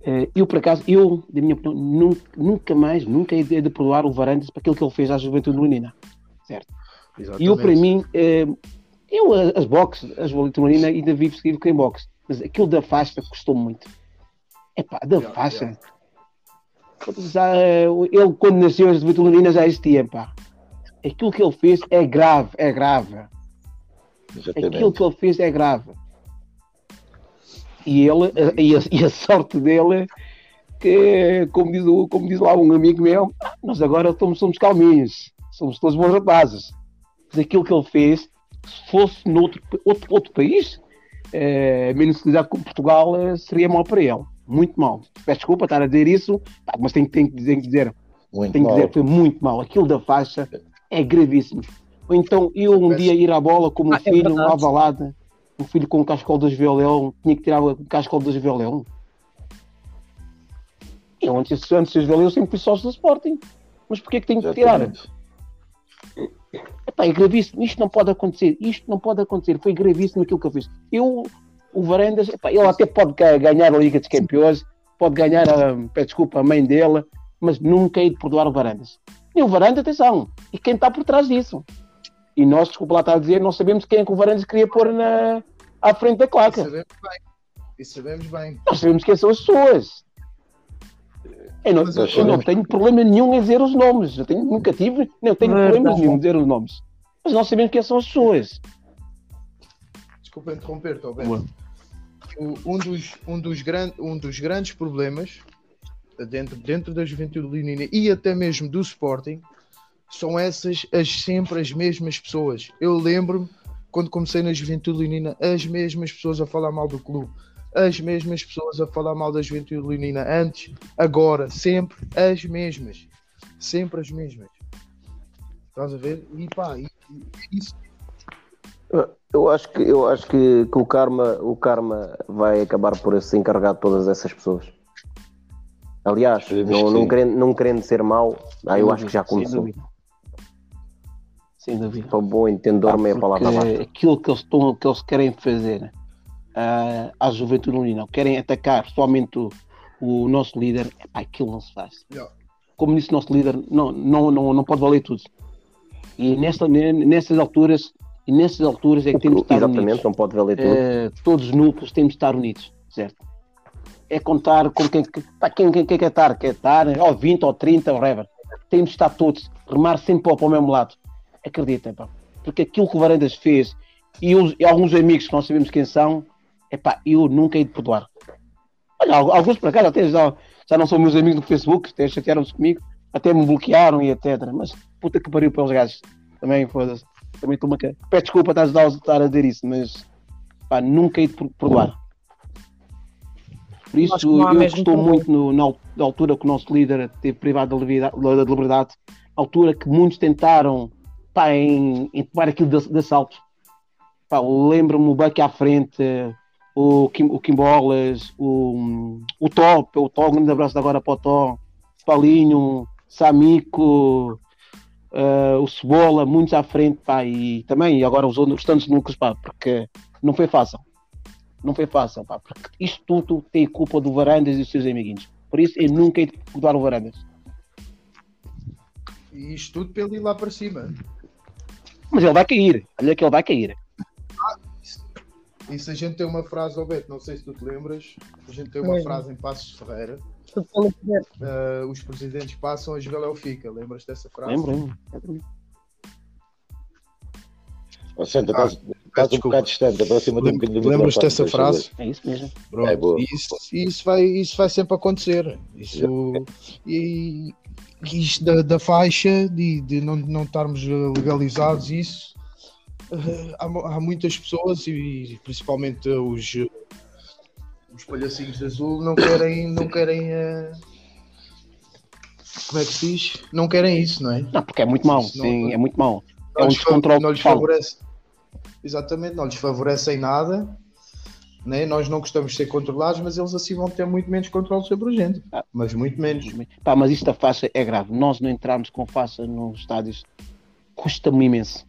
Uh, eu, por acaso, eu, da minha opinião, nunca, nunca mais, nunca hei de, de perdoar o Varandas para aquilo que ele fez à juventude leonina. Certo? E eu, para mim, uh, eu, as boxes, as juventude leonina, ainda vivo seguido com boxe. Mas aquilo da faixa custou muito. Epá, da yeah, faixa. Yeah já, ele quando nasceu as Vitulina já existia, pá. Aquilo que ele fez é grave, é grave. Exatamente. Aquilo que ele fez é grave. E ele, e a, e a sorte dele, que como diz, como diz lá um amigo meu, nós agora somos, somos calminhos, somos todos bons rapazes. Mas aquilo que ele fez, se fosse noutro outro, outro país, é, menos utilizado como Portugal, eh, seria mal para ele muito mal. Peço desculpa estar a dizer isso, mas tenho, tenho que dizer, dizer muito tenho que dizer que foi muito mal. Aquilo da faixa é gravíssimo. Ou então eu um dia ir à bola como um ah, é filho, é uma avalada, um filho com o cascol dos violão, tinha que tirar o cascol dos violão. Eu antes, antes dos violão eu sempre fui sócio do Sporting. Mas porquê que tenho que tirar? Epá, é gravíssimo, isto não pode acontecer, isto não pode acontecer, foi gravíssimo aquilo que eu fiz. Eu o Varandas, ele até pode ganhar a Liga dos Campeões, pode ganhar, a, peço desculpa, a mãe dele, mas nunca é de perdoar o Varandas. E o Varandas, atenção, e quem está por trás disso. E nós, desculpa lá estar a dizer, não sabemos quem é que o Varandas queria pôr na, à frente da claca. E sabemos bem. E sabemos bem. Nós sabemos quem são as pessoas. Eu não, eu não tenho problema nenhum em dizer os nomes. Eu tenho, nunca tive, não tenho problema nenhum em dizer os nomes. Mas nós sabemos quem são as pessoas. Desculpa interromper-te, Alberto um, dos, um, dos gran, um dos grandes problemas dentro, dentro da juventude leonina e até mesmo do Sporting são essas as, sempre as mesmas pessoas. Eu lembro-me quando comecei na juventude leonina, as mesmas pessoas a falar mal do clube, as mesmas pessoas a falar mal da juventude leonina antes, agora, sempre as mesmas. Sempre as mesmas. Estás a ver? E pá, isso, Eu acho que, eu acho que, que o, karma, o karma vai acabar por se encarregar de todas essas pessoas. Aliás, não, não, querendo, não querendo ser mau, ah, eu acho que já começou. Sem dúvida. Para bom entendedor, meia palavra basta. Aquilo que eles, estão, que eles querem fazer uh, à juventude unida, querem atacar somente o, o nosso líder, epá, aquilo não se faz. Yeah. Como disse o nosso líder, não, não, não, não pode valer tudo. E nesta, nessas alturas, e nessas alturas é que temos de estar Exatamente, unidos. não pode valer tudo. Uh, todos os núcleos temos de estar unidos, certo? É contar com quem, pá, quem, quem, quem quer estar, quer estar, ou 20 ou 30, whatever. Temos de estar todos, remar sempre para o mesmo lado. Acreditem, pá. Porque aquilo que o Varandas fez e, e alguns amigos que nós sabemos quem são, é pá, eu nunca hei de perdoar. Olha, alguns por acaso até já, já não são meus amigos no Facebook, até chatearam-se comigo, até me bloquearam e etc. Mas puta que pariu pelos gajos. Também foda-se. Também estou uma cara. Peço desculpa estar a dizer isso, mas pá, nunca hei de perdoar. Por isso, eu estou muito no, na, na, altura que o nosso líder teve privado da liberdade, da liberdade altura que muitos tentaram pá, em, em tomar aquilo de, de assalto. Lembro-me o Buck à frente, o, Kim, o Kimbolas, o, o Top, o Top, um grande abraço agora para o Top, Paulinho, Samico, uh, o Cebola, muitos à frente, pá, e também e agora os restantes núcleos, pá, porque não foi fácil. Não foi fácil, pá, porque isto tudo tem culpa do Varandas e dos seus amiguinhos. Por isso eu nunca de mudar o Varandas. E isto tudo pelo ir lá para cima. Mas ele vai cair, olha que ele vai cair. Se a gente tem uma frase, Alberto, não sei se tu te lembras, a gente tem uma é. frase em Passos Ferreira. Uh, os presidentes passam, a Jogaléu fica. Lembras dessa frase? Lembro, lembro. Santa, ah, estás um bocado distante, aproxima um bocadinho do Lembras dessa frase? É isso mesmo. Pronto, é boa. Isso, isso, vai, isso vai sempre acontecer. Isso, e isto da, da faixa, de, de não, não estarmos legalizados, isso uh, há, há, muitas pessoas e principalmente os, os palhacinhos de azul não querem, não querem uh, como é que se diz? Não querem isso, não é? Não, porque é muito mau, sim, é muito mau. É um descontrole não lhes favorece. Exatamente, não lhes favorece em nada. Né? Nós não gostamos de ser controlados, mas eles assim vão ter muito menos controle sobre a gente. Ah, mas muito menos. Pá, mas isto da faixa é grave. Nós não entrarmos com faixa nos estádios custa-me imenso.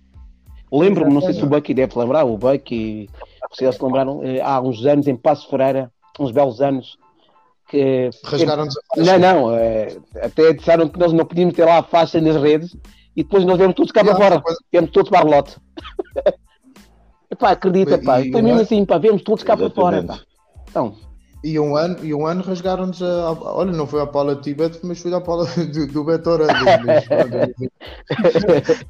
Lembro-me, não sei se o Bucky deve lembrar, o Bucky, vocês se lembraram, eh, há uns anos em Passo Ferreira, uns belos anos, que. Rasgaram-nos a faixa. Não, não, é, até disseram que nós não podíamos ter lá a faixa nas redes e depois nós viemos todos cá para fora, viemos todos para a lote. Epá, acredita, pá, foi mesmo assim, pá, viemos todos cá para fora, pá. Então. E um ano, e um ano rasgaram-nos a, Olha, não foi a Paula Tibet, mas foi a Paula do, do Beto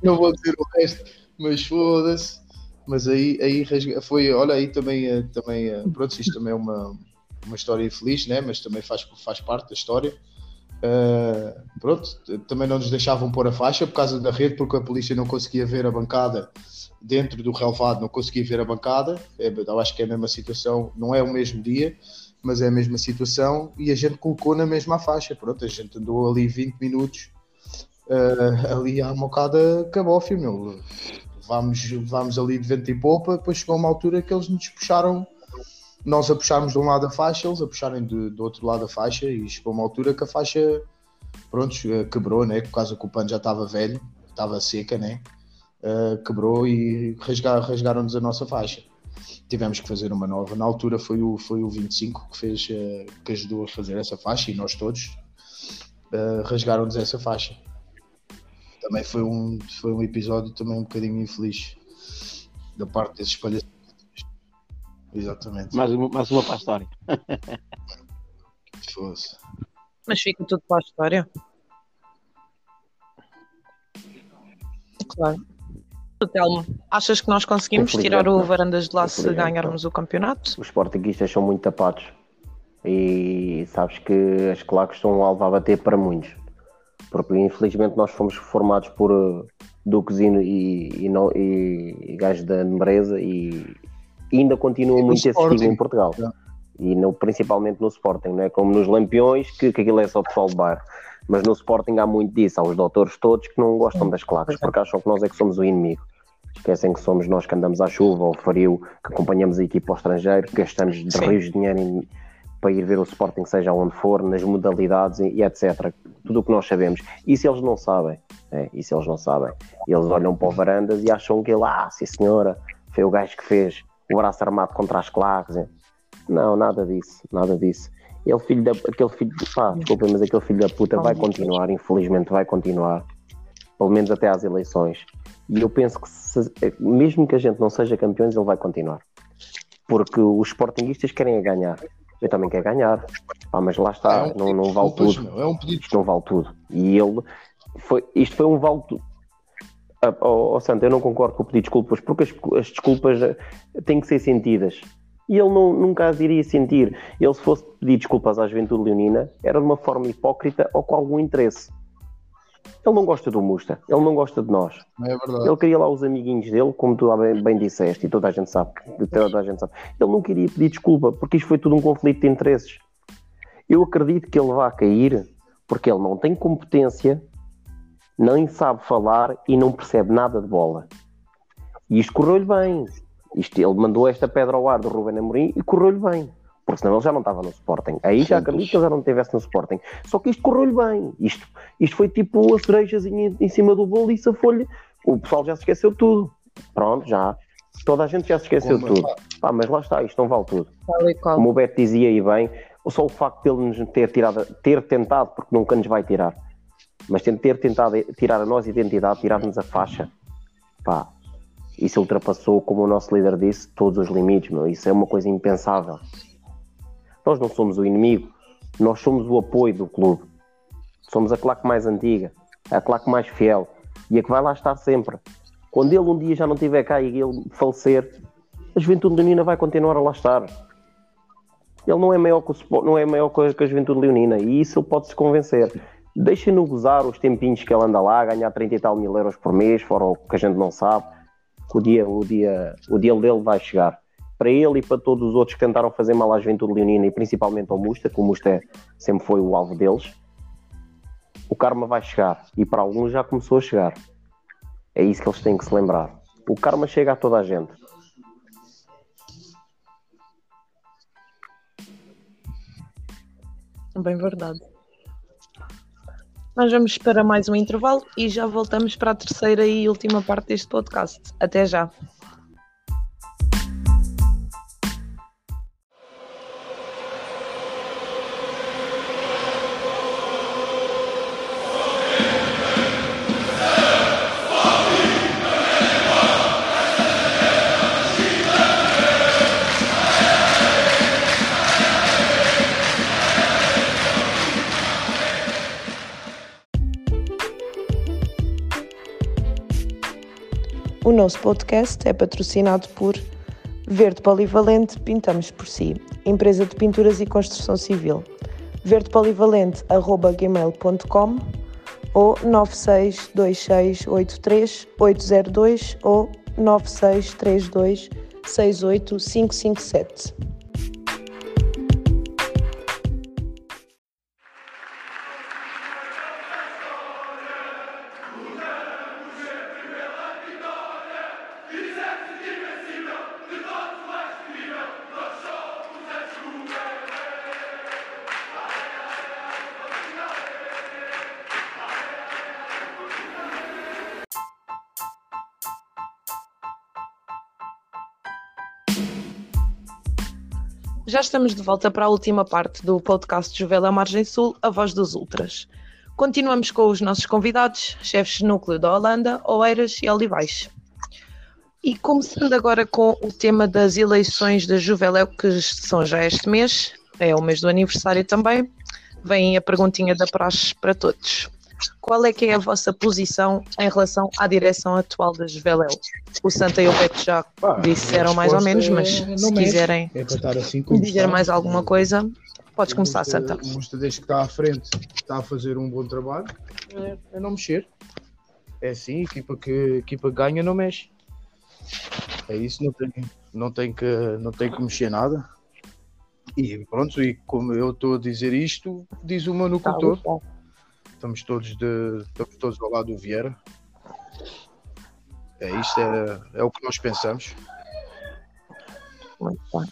não vou dizer o resto mas foda-se. Mas aí, aí foi, olha, aí também, eh, também eh, pronto, isto também é uma, uma história infeliz, né? mas também faz, faz parte da história. Uh, pronto, também não nos deixavam pôr a faixa por causa da rede, porque a polícia não conseguia ver a bancada dentro do relevado, não conseguia ver a bancada. É, eu acho que é a mesma situação, não é o mesmo dia, mas é a mesma situação. E a gente colocou na mesma faixa. Pronto, a gente andou ali 20 minutos uh, ali à mocada acabou, meu vamos, vamos ali de vento e popa, depois chegou uma altura que eles nos puxaram, nós a puxarmos de um lado a faixa, eles a puxarem de, do outro lado a faixa, e chegou uma altura que a faixa, pronto, quebrou, né? Por causa que o pano já estava velho, estava seca, né? Uh, quebrou e rasgar, rasgaram-nos a nossa faixa. Tivemos que fazer uma nova. Na altura foi o, foi o 25 que, fez, uh, que ajudou a fazer essa faixa e nós todos uh, rasgaram-nos essa faixa também foi um, foi um episódio também um bocadinho infeliz da parte desses palhaços. Exatamente. Mais uma, mais uma para a história. Fosse. Mas fica tudo para a história. Claro. Telmo, achas que nós conseguimos tirar o Varandas de lá se ganharmos o campeonato? Os sportinguistas são muito tapados e sabes que as claques são um alvo a bater para muitos porque infelizmente nós fomos formados por uh, duques e, e, e, e gajos da nobreza e ainda continua muito esse estigma em Portugal. É. E no, principalmente no Sporting, não é como nos Lampiões, que, que aquilo é só pessoal de bar. Mas no Sporting há muito disso, há os doutores todos que não gostam das claques, porque acham que nós é que somos o inimigo. Esquecem que somos nós que andamos à chuva ou frio, que acompanhamos a equipa ao estrangeiro, que gastamos de rios de dinheiro em, para ir ver o Sporting, seja onde for, nas modalidades e, e etc. Tudo o que nós sabemos. Isso eles não sabem. É, isso eles não sabem. Eles olham para o Varandas e acham que ele, ah, sim senhora, foi o gajo que fez o braço armado contra as claques. Não, nada disso, nada disso. Ele, filho da, aquele filho, pá, desculpa, mas aquele filho da puta vai continuar, infelizmente vai continuar, pelo menos até às eleições. E eu penso que, se, mesmo que a gente não seja campeões, ele vai continuar. Porque os sportinguistas querem ganhar. Eu também quero ganhar. Pá, mas lá está, é um não, não vale tudo. Meu, é um pedido. Isto não vale tudo. E ele, foi, isto foi um vale tudo. Oh, oh, Santo, eu não concordo com o pedido de desculpas, porque as, as desculpas eh, têm que ser sentidas e ele não, nunca as iria sentir. Ele, se fosse pedir desculpas à juventude leonina, era de uma forma hipócrita ou com algum interesse. Ele não gosta do Musta, ele não gosta de nós. É verdade. Ele queria lá os amiguinhos dele, como tu bem, bem disseste, e toda a gente sabe, toda a gente sabe. Ele não queria pedir desculpa, porque isto foi tudo um conflito de interesses. Eu acredito que ele vá cair porque ele não tem competência, nem sabe falar e não percebe nada de bola. E isto correu-lhe bem. Isto, ele mandou esta pedra ao ar do Ruben Amorim e correu-lhe bem. Porque senão ele já não estava no Sporting. Aí já acredito que ele já não estivesse no Sporting. Só que isto correu-lhe bem. Isto, isto foi tipo a cerejazinha em cima do bolo e isso folha. O pessoal já se esqueceu de tudo. Pronto, já. Toda a gente já se esqueceu de tudo. Pá, mas lá está, isto não vale tudo. Como o Beto dizia aí bem, só o facto de ele nos ter tirado, ter tentado, porque nunca nos vai tirar, mas ter tentado tirar a nossa identidade, tirar-nos a faixa, pá, isso ultrapassou, como o nosso líder disse, todos os limites, meu. Isso é uma coisa impensável. Nós não somos o inimigo, nós somos o apoio do clube. Somos a claque mais antiga, a claque mais fiel e a que vai lá estar sempre. Quando ele um dia já não estiver cá e ele falecer, a Juventude Leonina vai continuar a lá estar. Ele não é maior que, o, não é maior que a Juventude Leonina e isso ele pode se convencer. Deixem-no gozar os tempinhos que ele anda lá, ganhar 30 e tal mil euros por mês, fora o que a gente não sabe o dia, o dia, o dia dele vai chegar. Para ele e para todos os outros que tentaram fazer mal à juventude leonina e principalmente ao Musta, que o Musta sempre foi o alvo deles, o karma vai chegar. E para alguns já começou a chegar. É isso que eles têm que se lembrar. O karma chega a toda a gente. Bem verdade. Nós vamos para mais um intervalo e já voltamos para a terceira e última parte deste podcast. Até já! Nosso podcast é patrocinado por Verde Polivalente Pintamos por Si, empresa de pinturas e construção civil. verdepolivalente.gmail.com ou 962683802 ou 9632 Já estamos de volta para a última parte do podcast Juvela Margem Sul, a voz dos Ultras. Continuamos com os nossos convidados, chefes de núcleo da Holanda, Oeiras e Olivais. E começando agora com o tema das eleições da Juveléu, que são já este mês, é o mês do aniversário também, vem a perguntinha da praxe para todos. Qual é que é a vossa posição em relação à direção atual da Juveléu? O Santa e o Beto já Pá, disseram mais ou menos, mas é, se quiserem é assim dizer está. mais alguma coisa, podes começar, Musta, Santa. O Musta, desde que está à frente, está a fazer um bom trabalho, é, é não mexer. É assim, equipa que, equipa que ganha não mexe. É isso, não tem, não tem, que, não tem que mexer nada. E pronto, e como eu estou a dizer isto, diz o Manu tá. Estamos todos, de, estamos todos ao lado do Vieira. É isto, é, é o que nós pensamos. Muito bem.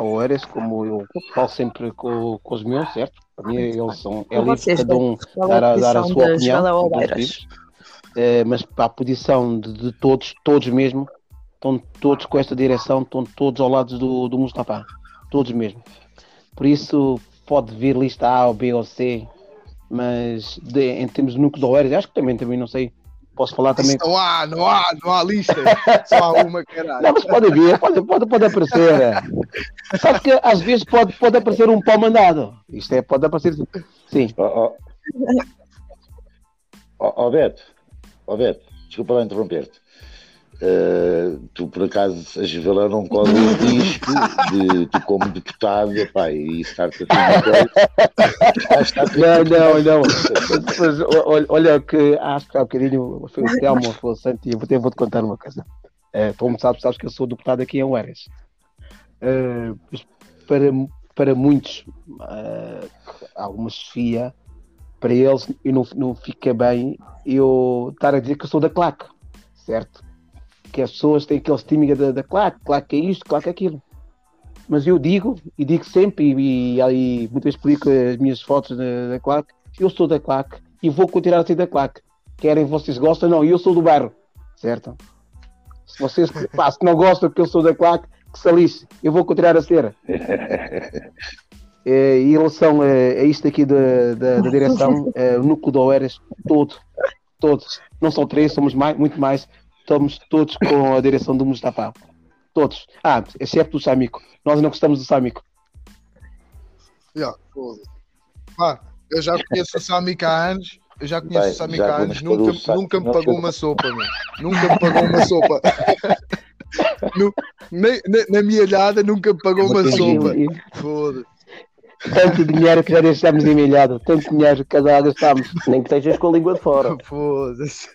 O Eres, como eu falo sempre com, com os meus, certo? Para mim, eles são. É livre cada um qual é a dar, a- dar sua opinião. Eh, mas para a posição de, de todos, todos mesmo, estão todos com esta direção, estão todos ao lado do, do Mustafa. Todos mesmo. Por isso, pode vir lista A ou B ou C, mas de- em termos de núcleo do Eres, acho que também, também não sei. Posso falar também. Não há, não há, não há lista. Só há uma, caralho. Não, mas pode vir, pode, pode, pode aparecer. é. Sabe que às vezes pode, pode aparecer um pau mandado. Isto é, pode aparecer. Sim. Ó ó. Ó, ó, Beto, ó, Beto, desculpa lá interromper-te. Eh, tu por acaso a Givela não corre o risco de tu como deputado epá, e estar-te a Não, não, não. Mas, olha, olha que acho que há bocadinho foi o Telmo, foi o Santi, eu vou, vou-te contar uma coisa. Eh, como sabes, sabes que eu sou deputado aqui em Oeiras. Mas para, para muitos, eh, alguma Sofia, para eles, e não, não fica bem eu estar a dizer que eu sou da claque, certo? Que as pessoas têm aquele estigma da, da claque, claque é isto, claque é aquilo. Mas eu digo, e digo sempre, e, e, aí muitas vezes publico as minhas fotos da, da claque, eu sou da claque e vou continuar a ser da claque. Querem vocês gostam, não, eu sou do bairro, certo? Se vocês pá, se não gostam porque eu sou da claque, que se lixe, eu vou continuar a ser. Eh, em relação a, a isto aqui da, da, da direção, eh, o núcleo de Oeiras, todo, todos, não são três, somos mais, muito mais, estamos todos com a direção do Mustafa. Todos. Ah, exceto do Samico. Nós não gostamos do Samico. Já, foda-se. Pá, eu já conheço o Samica há anos. Eu já conheço Vai, o Samica já há anos. o Nunca, Sa- nunca me pagou uma sopa, meu. Nunca me pagou uma sopa. Nem- nem- na minha olhada nunca me pagou uma sopa. Foda-se. Tanto dinheiro que já deixámos emilhado, tanto dinheiro que cada gastámos. Nem que estejas com a língua de fora. Foda-se.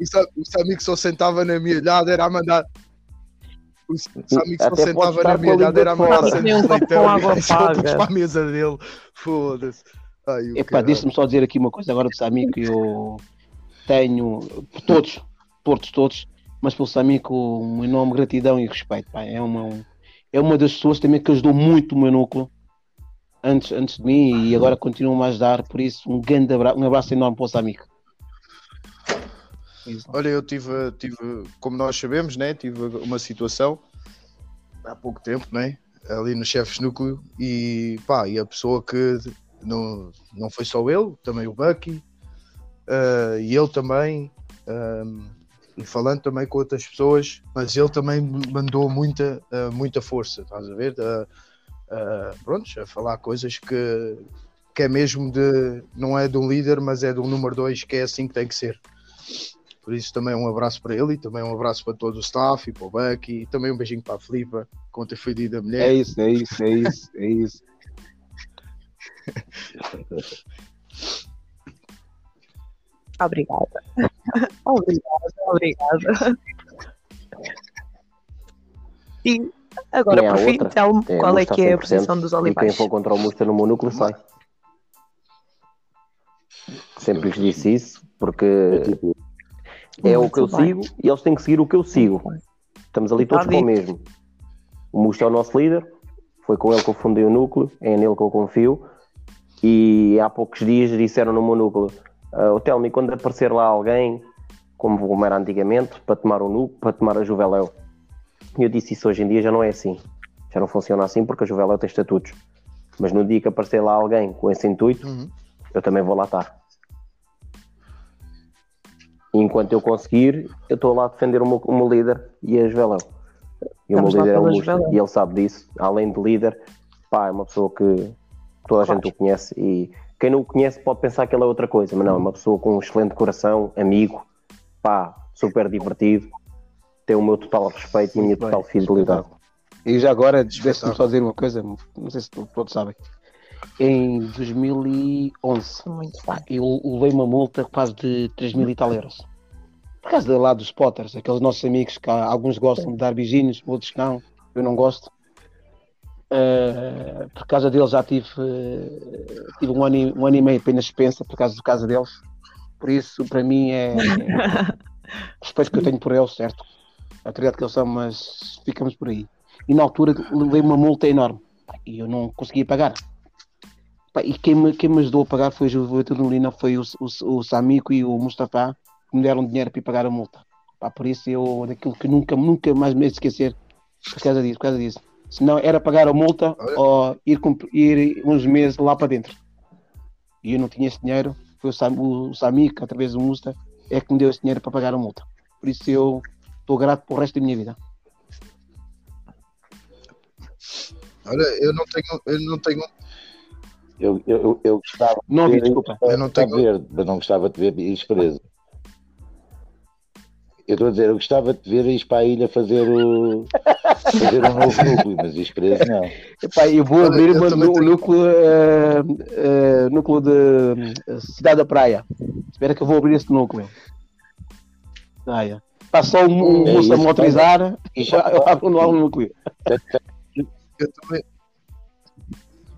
O Sa- O Samico só sentava na minha olhada, era a mandar. O Samico só Até pode sentava na com minha a olhada, era a mandar copo leitão com para a mesa dele. Foda-se. Epá, deixa-me só dizer aqui uma coisa agora do Samico. Eu tenho, por todos, todos, todos, mas pelo Samico, uma enorme gratidão e respeito. pá. É, uma, é uma das pessoas também que ajudou muito o meu núcleo antes, antes de mim e agora continua a ajudar. Por isso, um grande abraço, um abraço enorme para o Samico. Olha, eu tive, tive, como nós sabemos, né, tive uma situação há pouco tempo, né, ali nos chefes núcleo e pá, e a pessoa que não, não foi só ele, também o Bucky eh, e ele também ehm, e falando também com outras pessoas, mas ele também mandou muita, eh, muita força, estás a ver? Uh, pronto, a falar coisas que, que é mesmo de, não é de um líder, mas é de um número dois, que é assim que tem que ser. Por isso também um abraço para ele e também um abraço para todo o staff e para o Bucky e também um beijinho para a Filipa, com ter fedido a mulher. É isso, é isso, é isso, é isso. Obrigada. obrigada, obrigada. E agora, por fim, É, qual é que é a 100%, posição dos E quem olivais. for contra o Musta no meu núcleo sai. Sempre lhes disse isso, porque tipo, é o que eu sigo e eles têm que seguir o que eu sigo. Estamos ali todos com o mesmo. O Musta é o nosso líder, foi com ele que eu fundei o núcleo, é nele que eu confio. E há poucos dias disseram no meu núcleo: "Ah, o quando aparecer lá alguém, como, como era antigamente, para tomar o núcleo, para tomar a Juveléu? E eu disse isso hoje em dia já não é assim. Já não funciona assim porque a Juveléu tem estatutos. Mas no dia que aparecer lá alguém com esse intuito, Uhum. eu também vou lá estar. E enquanto eu conseguir, eu estou lá a defender o meu, o meu líder e a Juveléu. E o meu Estamos líder é o Juveléu. e ele sabe disso. Além de líder, pá, é uma pessoa que toda a Claro. gente o conhece. E quem não o conhece pode pensar que ele é outra coisa, mas não, é uma pessoa com um excelente coração, amigo, pá, super divertido, tem o meu total respeito e a minha total fidelidade. E já agora, deixa-me só dizer uma coisa, não sei se todos sabem. Em 2011, Muito bem. eu levei uma multa quase de 3 mil e tal euros. Por causa de lá dos spotters, aqueles nossos amigos que alguns gostam de dar beijinhos, outros não, eu não gosto. Eh, por causa deles já tive, eh, tive um, ano e, um ano e meio apenas suspensa por causa, por causa deles. Por isso, para mim, é. Respeito que eu tenho por eles, certo? A autoridade que eles são, mas ficamos por aí. E na altura levei uma multa enorme e eu não conseguia pagar. E quem me, quem me ajudou a pagar foi a Juventude Lina, foi o, o, o Samico e o Mustafa que me deram dinheiro para ir pagar a multa. Pá, por isso eu, daquilo que nunca, nunca mais me esquecer, por causa disso, por causa disso. Se não era pagar a multa ou ir, ir uns meses lá para dentro. E eu não tinha esse dinheiro, foi o, Sam, o Samico, através do Musta, é que me deu esse dinheiro para pagar a multa. Por isso eu estou grato pelo resto da minha vida. Olha, eu não tenho, eu não tenho. Eu, eu, eu gostava não, de ver, desculpa. Eu não tenho... ver, mas não gostava de ver isso preso. Eu estou a dizer, eu gostava de ver isto para a ilha fazer, o, fazer um novo núcleo, mas isto preso não. Epá, eu vou abrir o tenho... núcleo, uh, uh, núcleo de uh, Cidade da Praia. Espera que eu vou abrir esse núcleo. Ah, Está só um, é moço a motorizar e já abro um núcleo. Eu também.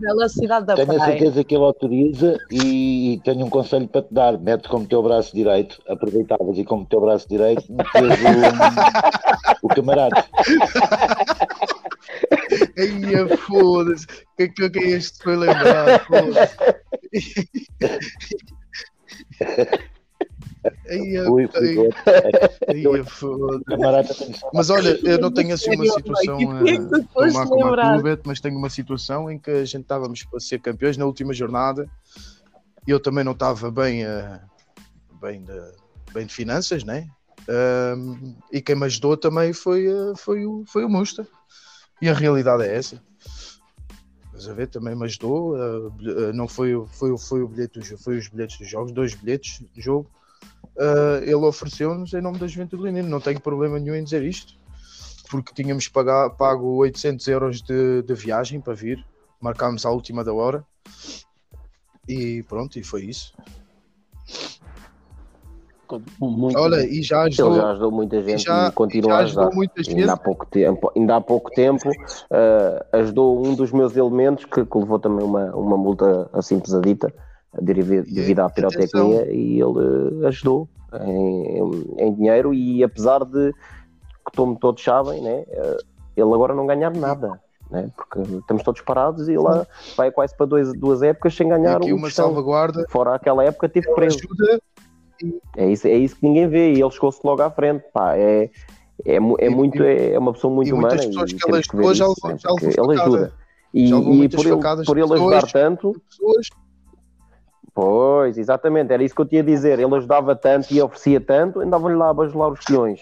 Pela cidade da tenho praia. a certeza que ele autoriza e tenho um conselho para te dar. Mete como teu braço direito, aproveitavas e como teu braço direito, metias o, o camarada. Ai, foda-se. O que, que, que é este foi lembrar? Foda-se. Mas olha, eu não tenho assim uma situação uh, como a mas tenho uma situação em que a gente estávamos para ser campeões na última jornada e eu também não estava bem, uh, bem, de, bem de finanças, né? Uh, e quem me ajudou também foi, uh, foi, o, foi o Musta. E a realidade é essa. Estás a ver? Também me ajudou. Uh, não foi, foi, foi, o bilhete, foi os bilhetes dos jogos, dois bilhetes de jogo uh, ele ofereceu-nos em nome da Juventude Leonina. Não tenho problema nenhum em dizer isto, porque tínhamos pagar, pago 800 euros de, de viagem para vir, marcámos à última da hora e pronto, e foi isso. Muito Olha, e já ajudou, ele já ajudou muita gente e, já, e continua a ajudar. Ainda há pouco tempo, ainda há pouco tempo uh, ajudou um dos meus elementos que, que, levou também uma, uma multa assim pesadita devido à pirotecnia e ele ajudou em, em, dinheiro. E apesar de que como todos sabem, né, ele agora não ganhar nada. Né, porque estamos todos parados e lá vai quase para dois, duas épocas sem ganhar aqui uma questão. salvaguarda. Fora aquela época teve preso. é isso, é isso que ninguém vê e ele chegou-se logo à frente pá, é, é, é muito é uma pessoa muito e humana pessoas que ele ajudou já, isso, já, já ele ajuda. e, e por, ele, por ele ajudar tanto pessoas Pois, exatamente, era isso que eu tinha a dizer. Ele ajudava tanto e oferecia tanto, andavam-lhe lá a bajular os peões.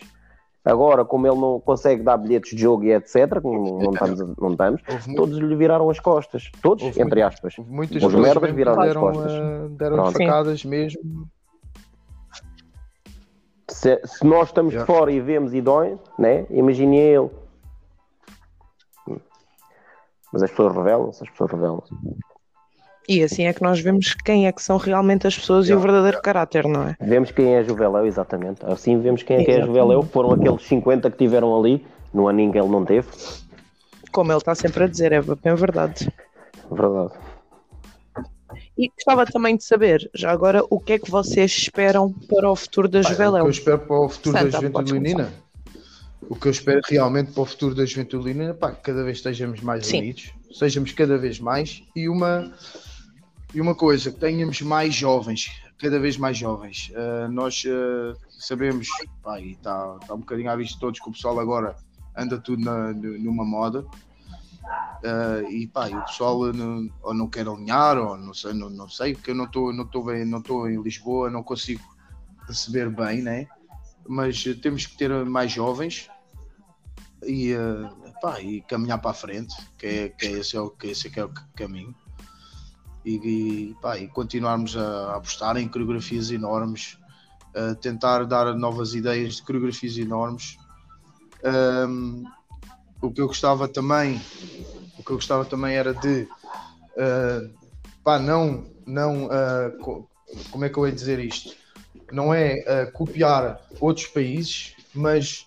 Agora, como ele não consegue dar bilhetes de jogo e etc., como não estamos, não estamos todos lhe viraram as costas. Todos, houve entre aspas. Muitas Os merdas viraram deram, as costas. Uh, deram facadas mesmo. Se, se, nós estamos yeah. fora e vemos e dói, né? imagine ele. Mas as pessoas revelam-se, as pessoas revelam-se. E assim é que nós vemos quem é que são realmente as pessoas yeah. e o verdadeiro caráter, não é? Vemos quem é Juveléu, exatamente. Assim vemos quem é que é Juveléu. Foram aqueles 50 que tiveram ali, no aninho que ele não teve. Como ele está sempre a dizer, é bem verdade. Verdade. E gostava também de saber, já agora, o que é que vocês esperam para o futuro da Juveléu? O que eu espero para o futuro Santa, da Juventude Leonina? O que eu espero realmente para o futuro da Juventude Leonina, pá, que cada vez estejamos mais Sim. unidos, sejamos cada vez mais e uma e uma coisa, que tenhamos mais jovens, cada vez mais jovens. Uh, nós uh, sabemos, está tá um bocadinho à vista todos que o pessoal agora anda tudo na, numa moda. Uh, e pá, e o pessoal não, ou não quer alinhar, ou não sei, não, não sei, porque eu não estou não bem, não em Lisboa, não consigo perceber bem, né? Mas temos que ter mais jovens e, pá, e caminhar para a frente, que é, que é esse, é o, que esse é, é o caminho e, e, pá, e continuarmos a, apostar em coreografias enormes, a tentar dar novas ideias de coreografias enormes. Um, o que eu gostava também, o que eu gostava também era de uh, pá, não, não uh, como é que eu ia dizer isto? Não é uh, copiar outros países, mas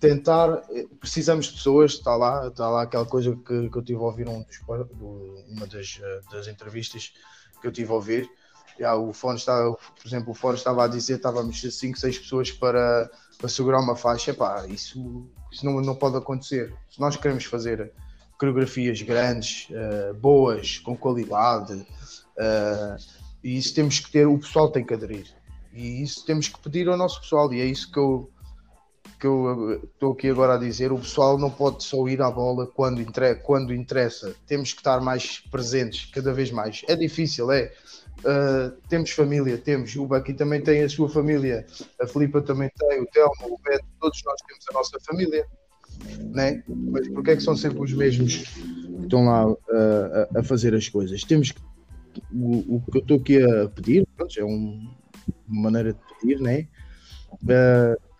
tentar, precisamos de pessoas, está lá, está lá aquela coisa que, que eu tive a ouvir um dos, do, uma das, das entrevistas que eu tive a ouvir, Já, o fone está, por exemplo, o fone estava a dizer estávamos 5, 6 pessoas para, para segurar uma faixa. Epá, isso, isso não, não pode acontecer. Se nós queremos fazer coreografias grandes, uh, boas, com qualidade, uh, e isso temos que ter, o pessoal tem que aderir. E isso temos que pedir ao nosso pessoal, e é isso que eu que eu estou aqui agora a dizer, o pessoal não pode só ir à bola quando, inter quando interessa. Temos que estar mais presentes, cada vez mais. É difícil, é. Uh, temos família, temos. O Bucky também tem a sua família, a Filipa também tem, o Telmo, o Beto, todos nós temos a nossa família, né? Mas porque é que são sempre os mesmos que estão lá uh, a, a, fazer as coisas? Temos que. O, o que eu estou aqui a pedir, pronto, é um, uma maneira de pedir, né? Uh,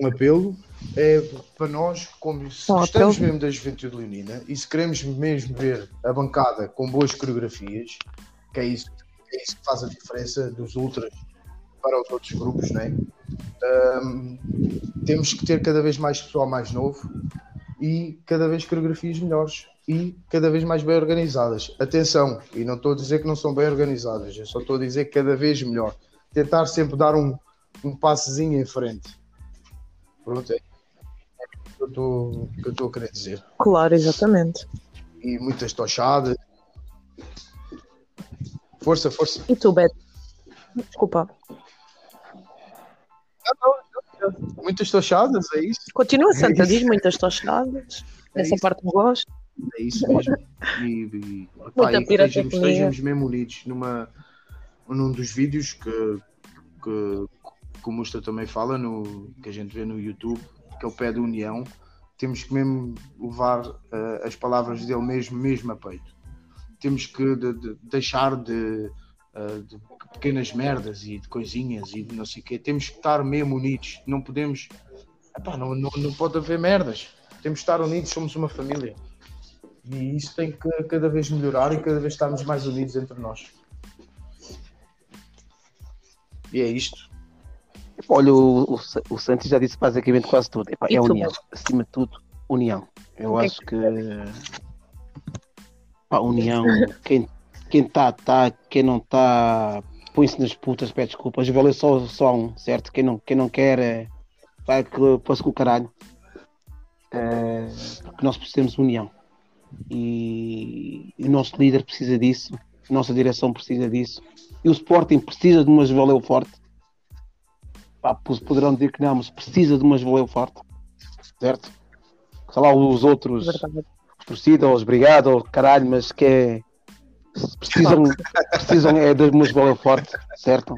um apelo é para nós, como se gostamos mesmo da Juventude Leonina e se queremos mesmo ver a bancada com boas coreografias, que é isso, é isso que faz a diferença dos ultras para os outros grupos, né? Um, temos que ter cada vez mais pessoal mais novo e cada vez coreografias melhores e cada vez mais bem organizadas. Atenção, e não estou a dizer que não são bem organizadas, eu só estou a dizer que cada vez melhor. Tentar sempre dar um, um passezinho em frente Pronto, é que eu estou a querer dizer. Claro, exatamente. E muitas tochadas. Força, força. E tu, Beto? Desculpa. Muitas tochadas, é isso? Continua, é Santa, é diz muitas tochadas. É Essa isso. parte eu gosto. É isso mesmo. E, e, pá, e que estejamos, estejamos mesmo unidos numa, num dos vídeos que, que, que o Musta também fala, no, que a gente vê no YouTube, que é o pé de união, temos que mesmo levar uh, as palavras dele mesmo, mesmo a peito. Temos que de, de, deixar de, uh, de, pequenas merdas e de coisinhas e de não sei o quê. Temos que estar mesmo unidos. Não podemos. Epá, não, não, não pode haver merdas. Temos que estar unidos, somos uma família. E isso tem que cada vez melhorar e cada vez estarmos mais unidos entre nós. E é isto. Olha, o, o, o Santos já disse basicamente quase tudo. Epá, é união. Acima de tudo, união. Eu acho que. Pá, união. Quem está, está. Quem não está, põe-se nas putas, pede desculpas. Vale só, só um, certo? Quem não, quem não quer, é, vai que pôs com o caralho. É, porque nós precisamos de união. E, e, o nosso líder precisa disso. A nossa direção precisa disso. E o Sporting precisa de uma Valeu forte pá, poderão dizer que não, mas precisa de uma voleio forte, certo? Sei lá, os outros torcida, os brigados, caralho, mas que é. Precisam, precisam é de uma voleio forte, certo?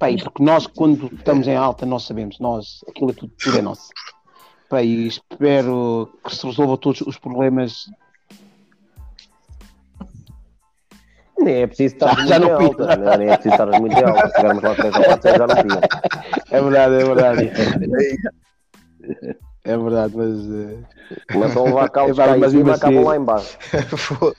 Pá, porque nós, quando estamos em alta, nós sabemos, nós, aquilo é tudo, tudo é nosso. Pá, e espero que se resolva todos os problemas Nem é preciso estar já, já muito não alta, não, nem é preciso estar muito alta. Se tivermos lá 3 ou 4 já não. É verdade, é verdade. É verdade, mas. Uh... Começam a levar caldos é, cá em cima acabam lá embaixo.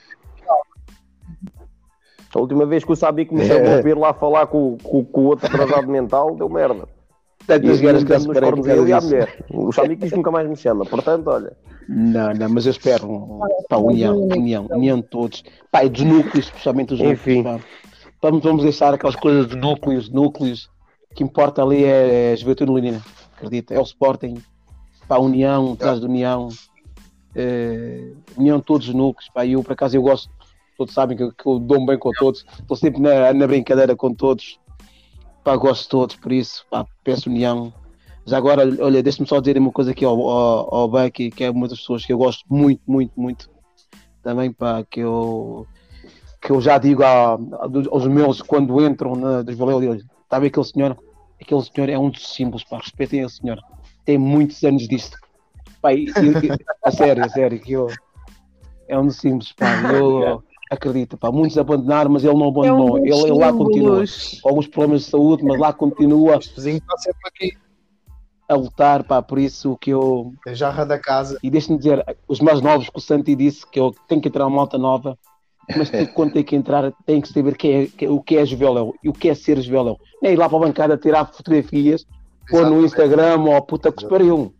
a última vez que o Sabi chamou é. para ir lá falar com, com, com o outro atrasado mental, deu merda. Tantas ganas que nos cornos ele e a mulher. O Sabi que nunca mais me chama, portanto, olha. Não, não, mas eu espero pá, união, união, união de todos. Pá, e dos núcleos, especialmente os Enfim. núcleos. Vamos, vamos deixar aquelas coisas de núcleos, núcleos. O que importa ali é, é a juventude leonina, acredita? É o Sporting, pá, união, atrás de união, é, união de todos os núcleos. Pá, eu, por acaso, eu gosto, todos sabem que, que eu dou-me bem com todos, estou sempre na, na brincadeira com todos. Pá, gosto de todos, por isso, pá, peço união já agora, olha, deixa-me só dizer uma coisa aqui ao, ao, ao que é uma das pessoas que eu gosto muito, muito, muito. Também, pá, que eu, que eu já digo a, aos meus quando entram na Desvaleu, está a ver aquele senhor? Aquele senhor é um dos símbolos, pá, respeitem a senhor. Tem muitos anos disto. Pá, e, e, a sério, a sério, que eu, é um dos símbolos, pá, eu acredito, pá, muitos abandonaram, mas ele não abandonou, é um ele, ele, lá continua. Com alguns problemas de saúde, mas lá continua. Este vizinho está sempre aqui a lutar, pá, por isso que eu. A jarra da casa. E deixa-me dizer, os mais novos que o Santi disse que eu tenho que entrar uma malta nova, mas quando tem que entrar, tem que saber que é, que, o que é Juveléu e o que é ser Juveléu. Nem ir lá para a bancada tirar fotografias, pôr no Instagram ou puta que se pariu.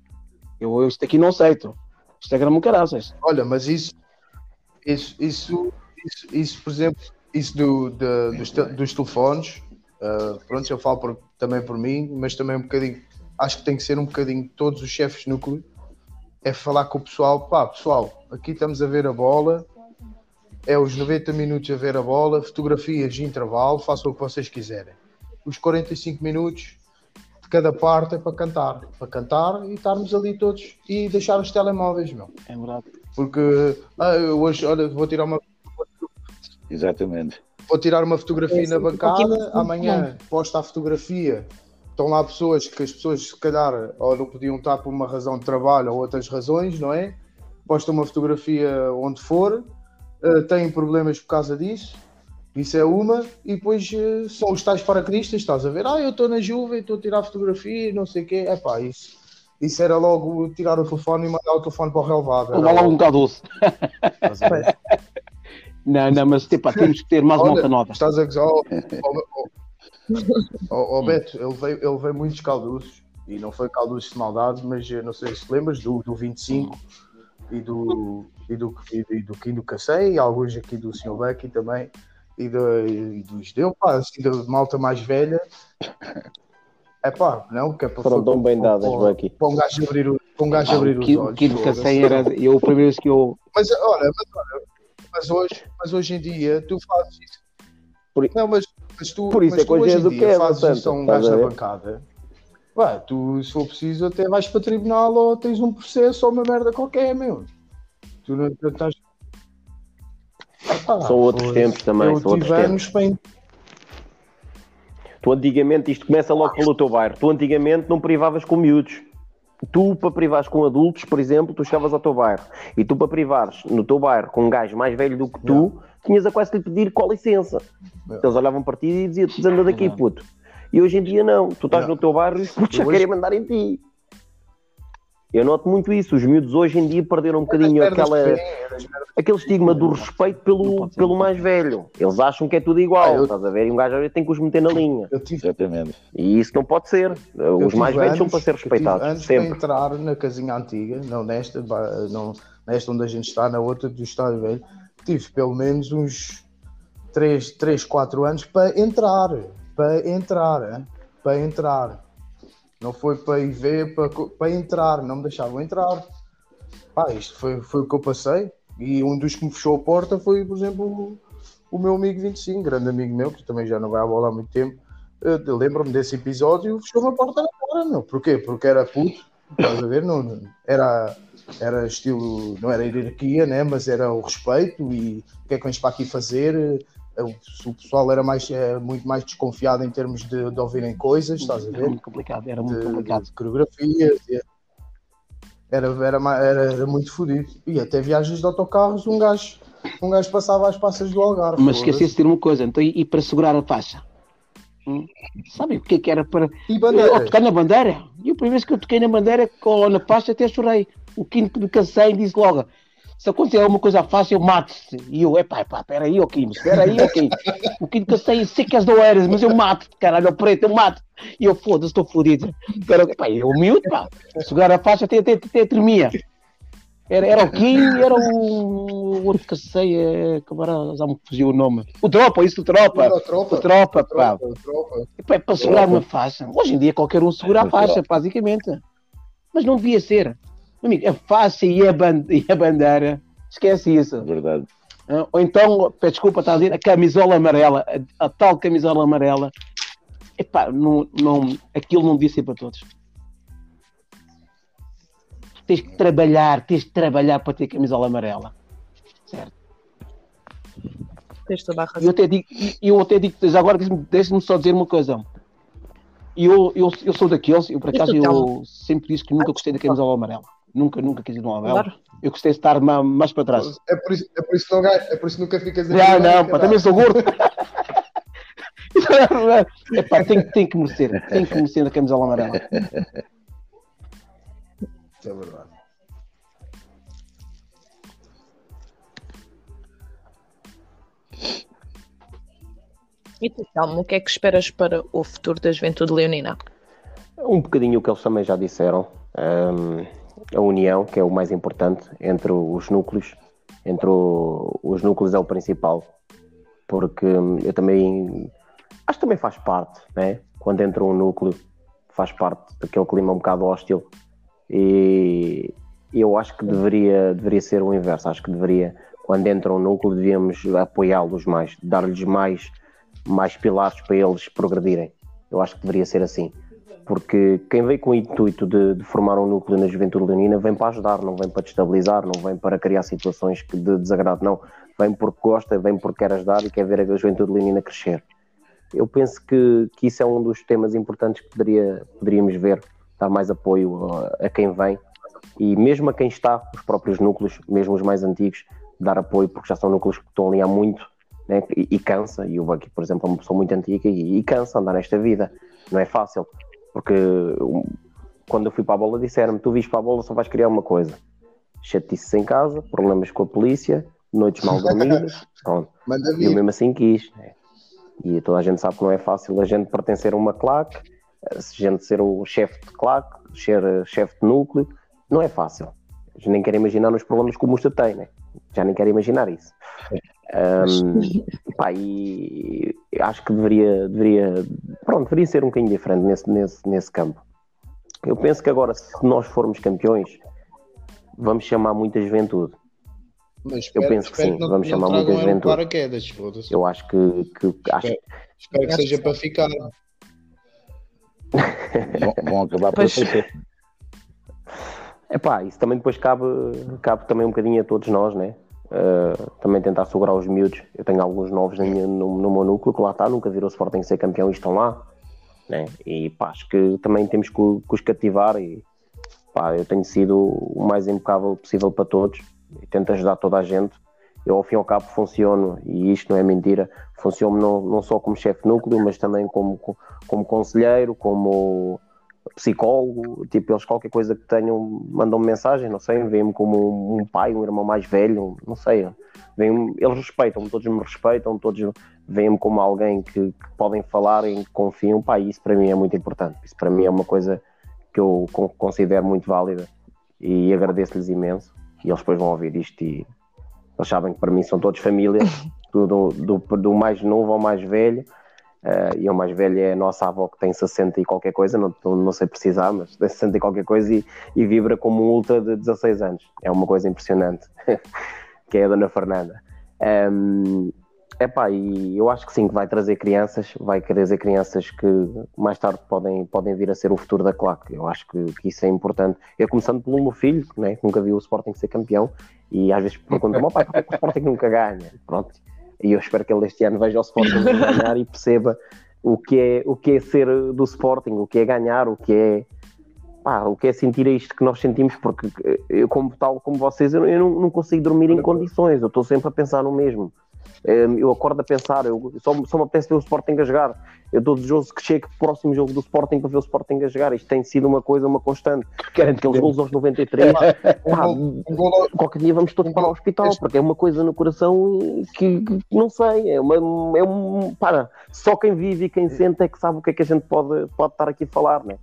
Eu, eu isto aqui não aceito. Instagram é caraças. Olha, mas isso, isso, isso, isso, isso, por exemplo, isso do, dos, dos, telefones, uh, pronto, eu falo por, também por mim, mas também um bocadinho, acho que tem que ser um bocadinho todos os chefes de núcleo, é falar com o pessoal, pá, pessoal, aqui estamos a ver a bola, é os 90 minutos a ver a bola, fotografias de intervalo, façam o que vocês quiserem. Os 45 minutos de cada parte é para cantar, para cantar e estarmos ali todos e deixar os telemóveis, meu. É verdade. Porque ah, eu hoje, olha, vou tirar uma. Exatamente. Vou tirar uma fotografia é, na bancada, amanhã posta a fotografia. Estão lá pessoas que as pessoas, se calhar, ou não podiam estar por uma razão de trabalho ou outras razões, não é? Posta uma fotografia onde for, uh, têm problemas por causa disso. Isso é uma, e depois uh, são os tais paraquedistas, estás a ver? Ah, eu estou na Juve, estou a tirar fotografia, não sei o quê. É pá, isso, isso era logo tirar o telefone e mandar o telefone para o relevado. Ou logo um bocado doce. não, não, mas tipo, temos que ter mais Olha, uma nota nova. Estás a gozar? Oh, oh, Beto, ele veio, ele veio muitos calduços, e não foi calduços de maldade, mas não sei se lembras do, do 25 e do, e do, e do Kim do Cacei, e alguns aqui do Sr. Becky também, e, do, e dos deu, pá, assim, da malta mais velha. É pá, não, que é para Foram tão bem dadas, Becky. Para um gajo abrir, o, para um gajo ah, abrir os Kim, olhos. Kim do Cacei era eu, a primeira vez que eu. Mas olha, mas, olha, mas, hoje, mas hoje em dia tu fazes isso. Por... Não, mas, mas tu, Por isso mas é tu hoje em dia é, fazes isso a um gajo na bancada. Pá, tu, se for preciso, até vais para tribunal ou tens um processo ou uma merda qualquer, meu. Tu não estás. Ah, são outros pois, tempos também. São outros tempos. Bem... Tu antigamente, isto começa logo pelo teu bairro. Tu antigamente não privavas com miúdos. Tu, para privares com adultos, por exemplo, tu chegavas ao teu bairro e tu, para privares no teu bairro com um gajo mais velho do que tu, não. Tinhas a quase de lhe pedir qual licença. Não. Eles olhavam para ti e diziam: Tu anda daqui, não. puto. E hoje em dia, não. Tu estás no teu bairro e os putos já hoje... querem mandar em ti. Eu noto muito isso. Os miúdos hoje em dia perderam um bocadinho aquela, aquele estigma do respeito pelo, pelo mais velho. Eles acham que é tudo igual, ah, eu... estás a ver? E um gajo tem que os meter na linha. Tive... Exatamente. E isso não pode ser. Os mais velhos são para ser respeitados. Antes sempre. de entrar na casinha antiga, não nesta, não, nesta onde a gente está, na outra do Estádio Velho, tive pelo menos uns 3, 3 4 anos para entrar. Para entrar, para entrar não foi para ir ver, para, para entrar, não me deixavam entrar. Pá, isto foi, foi o que eu passei. E um dos que me fechou a porta foi, por exemplo, o, meu amigo 25, grande amigo meu, que também já não vai à bola há muito tempo. Lembro-me desse episódio, fechou-me a porta na cara. Porquê? Porque era puto, estás a ver? Não, era, era estilo, não era hierarquia, né? mas era o respeito e o que é que vens para aqui fazer? o pessoal era mais, é, muito mais desconfiado em termos de, de ouvirem coisas, estás a ver? Era muito complicado, era muito de, complicado. De coreografias, era, era, era, era muito fodido. E até viagens de autocarros, um gajo, um gajo passava às passas do Algarve. Mas esqueci de ter uma coisa, então, e para segurar a faixa? Hum? Sabe o que, é que era para. E bandeira? Eu, tocar na bandeira? E a primeira vez que eu toquei na bandeira, ou na faixa, até chorei. O quinto de cansei e disse logo: se acontecer alguma coisa fácil, mate-se. E eu, epá, epá, peraí, ó Kim, peraí, ó Kim. O Kim que eu sei, sei que as doeiras, mas eu mato-te, caralho, o preto, eu mato E eu, foda-se, estou fodido. Era, epá, eu miúdo, pá, segurar a faixa até, até, até tremia. Era, era o Kim, era o, o outro que sei, é, agora já me fugiu o nome. O Tropa, isso, o Tropa. O Tropa, o tropa pá. O tropa. Epá, é para segurar uma faixa. Hoje em dia qualquer um segura a faixa, basicamente. Mas não devia ser. Amigo, a face e a, band e a bandeira, esquece isso. Verdade. Uh, ou então, peço desculpa, está a dizer, a camisola amarela, a, a tal camisola amarela, epá, não, não, aquilo não devia ser para todos. Tens que trabalhar, tens que trabalhar para ter camisola amarela. Certo? Tens toda a razão. Eu até digo, eu até digo agora deixa-me só dizer uma coisa. Eu, eu, eu sou daqueles, eu por acaso eu sempre disse que nunca gostei da camisola amarela. Nunca, nunca quis ir no Almel. Claro. Eu gostei de estar mais para trás. É por isso, é por isso, que, não, é por isso que nunca ficas aqui. Não, não, pá, também sou gordo. é pá, tem, tem que merecer. Tem que merecer a camisola amarela. Isso é verdade. E tu, Telmo, o que é que esperas para o futuro da juventude leonina? Um bocadinho o que eles também já disseram. Um, a união, que é o mais importante, entre os núcleos. Entre o, os núcleos é o principal. porque hum, eu também acho que também faz parte, né? Quando entra um núcleo, faz parte daquele clima um bocado hostil. E eu acho que deveria, deveria ser o inverso. Acho que deveria, quando entra um núcleo, devíamos apoiá-los mais, dar-lhes mais, mais pilares para eles progredirem. Eu acho que deveria ser assim. Porque quem vem com o intuito de, de formar um núcleo na juventude leonina vem para ajudar, não vem para destabilizar, não vem para criar situações de desagrado, não. Vem porque gosta, vem porque quer ajudar e quer ver a juventude leonina crescer. Eu penso que, que isso é um dos temas importantes que poderia, poderíamos ver, dar mais apoio a, a quem vem e mesmo a quem está, os próprios núcleos, mesmo os mais antigos, dar apoio, porque já são núcleos que estão ali há muito né? e, e, cansa. E o Bucky, por exemplo, é uma pessoa muito antiga e, e, cansa andar nesta vida. Não é fácil, porque quando eu fui para a bola, disseram-me: Tu viste para a bola, só vais criar uma coisa: chatices em casa, problemas com a polícia, noites mal dormidas. Pronto. E eu mesmo assim quis. Né? E toda a gente sabe que não é fácil a gente pertencer a uma claque, a gente ser o chefe de claque, ser chefe de núcleo não é fácil. Já nem quero imaginar os problemas que o Musta tem, né? Já nem quero imaginar isso. Um, pá, e acho que deveria, deveria, pronto, deveria ser um bocadinho diferente nesse, nesse, nesse campo. Eu penso que agora, se nós formos campeões, vamos chamar muita juventude. Mas espero, eu penso que sim, que vamos chamar muita juventude. Paraquedas, eu acho que, que espero, acho... espero que seja para ficar. vão, vão acabar por ser. Epá, isso também depois cabe, cabe também um bocadinho a todos nós, né? Uh, também tentar segurar os miúdos. Eu tenho alguns novos minha, no, no, meu núcleo que lá está, nunca virou Sporting ser campeão e estão lá. Né? E pá, acho que também temos que, que os cativar e pá, eu tenho sido o mais impecável possível para todos e tento ajudar toda a gente. Eu ao fim e ao cabo funciono, e isto não é mentira, funciono não, não só como chefe núcleo, mas também como, como conselheiro, como psicólogo, tipo, eles qualquer coisa que tenham, mandam -me mensagem, não sei, veem-me como um pai, um irmão mais velho, não sei, veem eles respeitam-me, todos me respeitam, todos veem-me como alguém que, que, podem falar e confiam, pá, isso para mim é muito importante, isso para mim é uma coisa que eu considero muito válida e agradeço-lhes imenso, e eles depois vão ouvir isto e eles sabem que para mim são todos família, do, do, do mais novo ao mais velho, Uh, e o mais velho é a nossa avó que tem 60 e qualquer coisa, não, não sei precisar, mas tem 60 e qualquer coisa e, e vibra como um ultra de 16 anos. É uma coisa impressionante, que é a Dona Fernanda. Um, epá, e eu acho que sim, que vai trazer crianças, vai trazer crianças que mais tarde podem, podem vir a ser o futuro da claque. Eu acho que, que isso é importante. Eu começando pelo meu filho, né, que nunca viu o Sporting ser campeão, e às vezes pergunto-me, pai, o Sporting nunca ganha? Pronto e eu espero que ele este ano veja o Sporting ganhar e perceba o que, é, o que é ser do Sporting, o que é ganhar, o que é pá, o que é sentir isto que nós sentimos, porque eu, como tal como vocês, eu, eu não, não, consigo dormir em condições, eu estou sempre a pensar no mesmo. Hum, eu acordo a pensar, eu, só, só me apetece ver o Sporting a jogar. Eu estou desejoso que chegue o próximo jogo do Sporting para ver o Sporting a jogar. Isto tem sido uma coisa, uma constante. Aqueles gols aos 93. pá, qualquer dia vamos todos para o hospital, porque é uma coisa no coração que, que não sei. É, uma, é um. Para, só quem vive e quem sente é que sabe o que é que a gente pode, pode estar aqui a falar, né?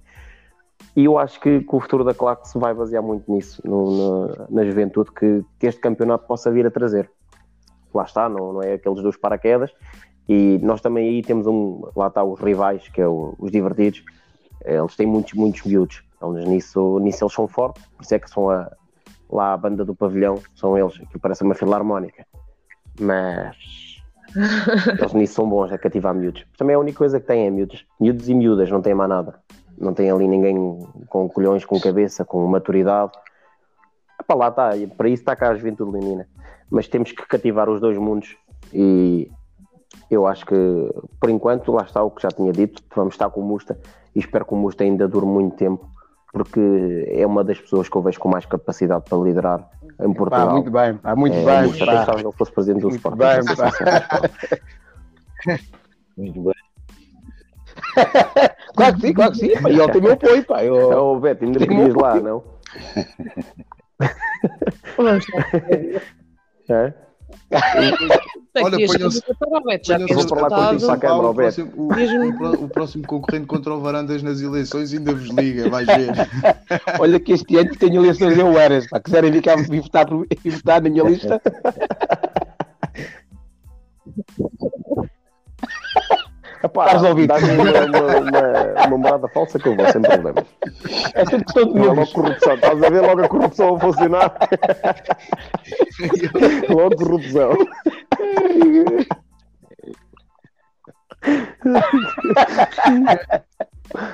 E eu acho que, que, o futuro da Claque se vai basear muito nisso, no, no, na juventude que, que este campeonato possa vir a trazer lá está, não, não é aqueles dos paraquedas. E nós também aí temos um, lá está os rivais, que é o, os divertidos, eles têm muitos, muitos miúdos, eles nisso, nisso eles são fortes, por isso é que são a, lá a banda do pavilhão, são eles, que parece uma filarmónica, mas eles nisso são bons a cativar miúdos. Também a única coisa que têm é miúdos, miúdos e miúdas, não tem mais nada, não tem ali ninguém com colhões, com cabeça, com maturidade. Epá, lá está, para isso está cá a juventude leonina mas temos que cativar os dois mundos e eu acho que por enquanto lá está o que já tinha dito, vamos estar com o Musta e espero que o Musta ainda dure muito tempo porque é uma das pessoas que eu vejo com mais capacidade para liderar em Portugal. Pá, muito bem, pá, muito é, bem. Musta, pá. que ele fosse presidente do muito Sporting. Bem, muito bem. claro que sim, claro que sim. Pá, e ele tem meu apoio, pá. Eu... Oh, Beto, ainda querias lá, não? É? Olha, que vou para saca. Câmara, o, próximo, o- o próximo concorrente contra o Varandas nas eleições ainda vos liga, vais ver. Olha que este ano tenho eleições em Oeiras, pá. Quiserem vir cá e votar, e votar na minha lista, Epá, dá-me uma, uma, uma, morada falsa que eu vou sem problemas. É tudo questão de logo corrupção. Estás a ver logo a corrupção a funcionar? logo corrupção.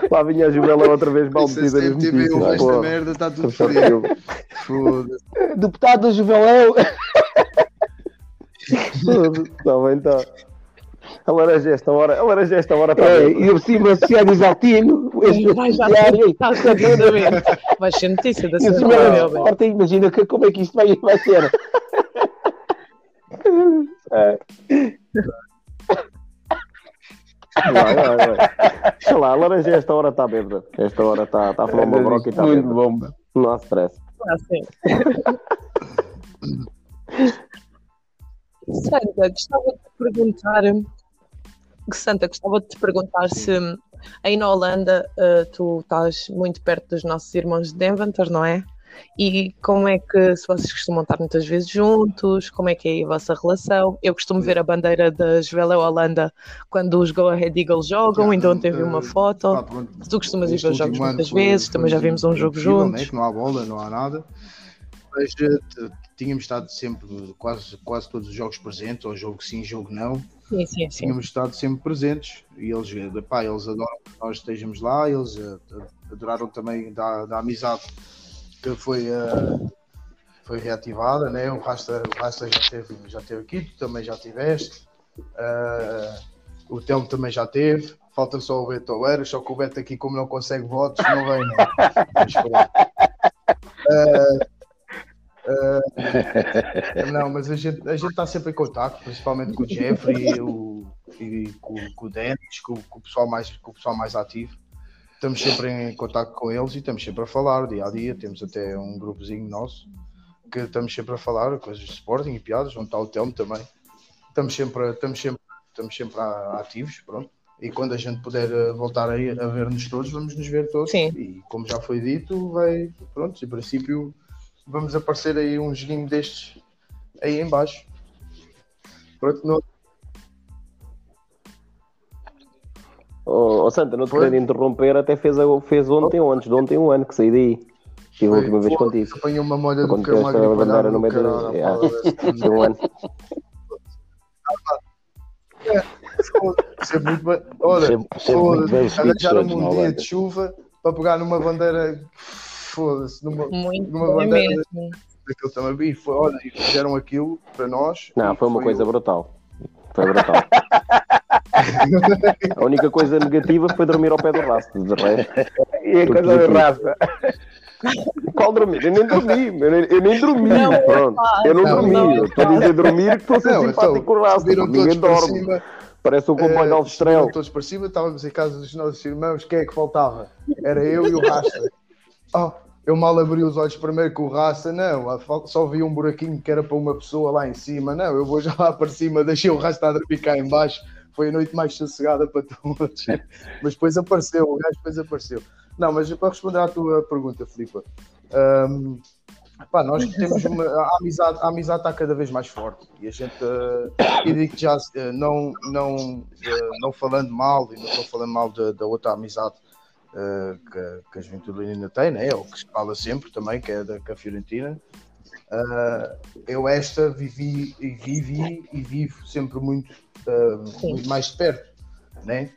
Lá vinha a Jumela outra vez mal metida nas notícias. Esta merda está tudo frio. Deputado Juvelão. Está bem, está. A laranja esta hora, a laranja esta hora está é, E por cima se é desaltino, vai já ser, vai ser notícia da semana. Imagina que, como é que isto vai, vai ser. é. Vai, vai, vai. Sei lá, a laranja esta hora está bêbada. Esta hora está tá a falar uma broca e está Muito bom. Não há stress. Ah, sim. Santa, gostava de te perguntar. Santa, gostava de te perguntar se aí na Holanda uh, tu estás muito perto dos nossos irmãos de Deventer, não é? E como é que, se vocês costumam estar muitas vezes juntos, como é que é a vossa relação? Eu costumo ver a bandeira da Juveleu Holanda quando os Go Ahead Eagles jogam, ainda ontem vi uma foto. Pá, tu costumas ir ver os jogos muitas vezes, também já vimos um jogo juntos. Né? Que não há bola, não há nada. Mas uh, tínhamos estado sempre, quase, quase todos os jogos presentes, ou jogo sim, jogo não. Sim, sim, sim. Tínhamos estado sempre presentes e eles, pá, eles adoram que nós estejamos lá, eles uh, adoraram também da, da amizade que foi, uh, foi reativada, né? o Rasta, o Rasta já, teve, já teve aqui, tu também já tiveste, uh, o Telmo também já teve, falta só o Beto Oeira, só que o Beto aqui, como não consegue votos, não vem, não. Mas, uh, uh, não, mas a gente a está sempre em contato, principalmente com o Jeffrey e, o, e com, com o Dennis, com, com, o pessoal mais, com o pessoal mais ativo estamos sempre em contato com eles e estamos sempre a falar dia a dia. Temos até um grupozinho nosso que estamos sempre a falar coisas de Sporting e piadas, onde está o Telmo também. Estamos sempre, estamos sempre, estamos sempre ativos, pronto. E quando a gente puder eh, voltar aí a ver-nos todos, vamos nos ver todos. Sim. E como já foi dito, vai, pronto, em princípio vamos aparecer aí um joguinho destes aí em baixo. Pronto, não, Oh, oh Santa, não te quero interromper, até fez, fez ontem ou antes de ontem um ano que saí daí. Tive a última vez contigo. Apanhei uma molha do que uma bandeira no meio do. Yeah. um ano. É, muito bem. Olha, arranjaram-me um dia de chuva para pegar numa bandeira. Foda-se, numa, muito numa bandeira. Mesmo. Daquilo também. E foi, olha, fizeram aquilo para nós. Não, foi uma foi coisa brutal. Foi brutal. A única coisa negativa foi dormir ao pé do rastro, de resto. E a coisa do rastro. Qual dormir? Eu nem dormi, eu nem, eu nem dormi. Não, Pronto. Eu não, não dormi. Não, eu estou a dizer dormir que estou a ser não, simpático com o rastro. Ninguém dorme. Cima, Parece um comboio uh, de estrela. Todos para cima, estávamos em casa dos nossos irmãos. Quem é que faltava? Era eu e o rastro. Oh, eu mal abri os olhos primeiro com o raça, não, só vi um buraquinho que era para uma pessoa lá em cima, não, eu vou já lá para cima, deixei o raça a ficar em baixo, foi a noite mais sossegada para todos, mas depois apareceu, o gajo depois apareceu. Não, mas para responder à tua pergunta, Filipe, um, pá, nós temos uma, a amizade, a amizade está cada vez mais forte e a gente, uh, e digo que já uh, não, não, uh, não falando mal, e não estou falando mal da outra amizade uh, que, que, a Juventude ainda tem, né? é o que se fala sempre também, que é da que a Fiorentina. Uh, eu esta vivi e vivi e vivo sempre muito, uh, muito mais de perto, né?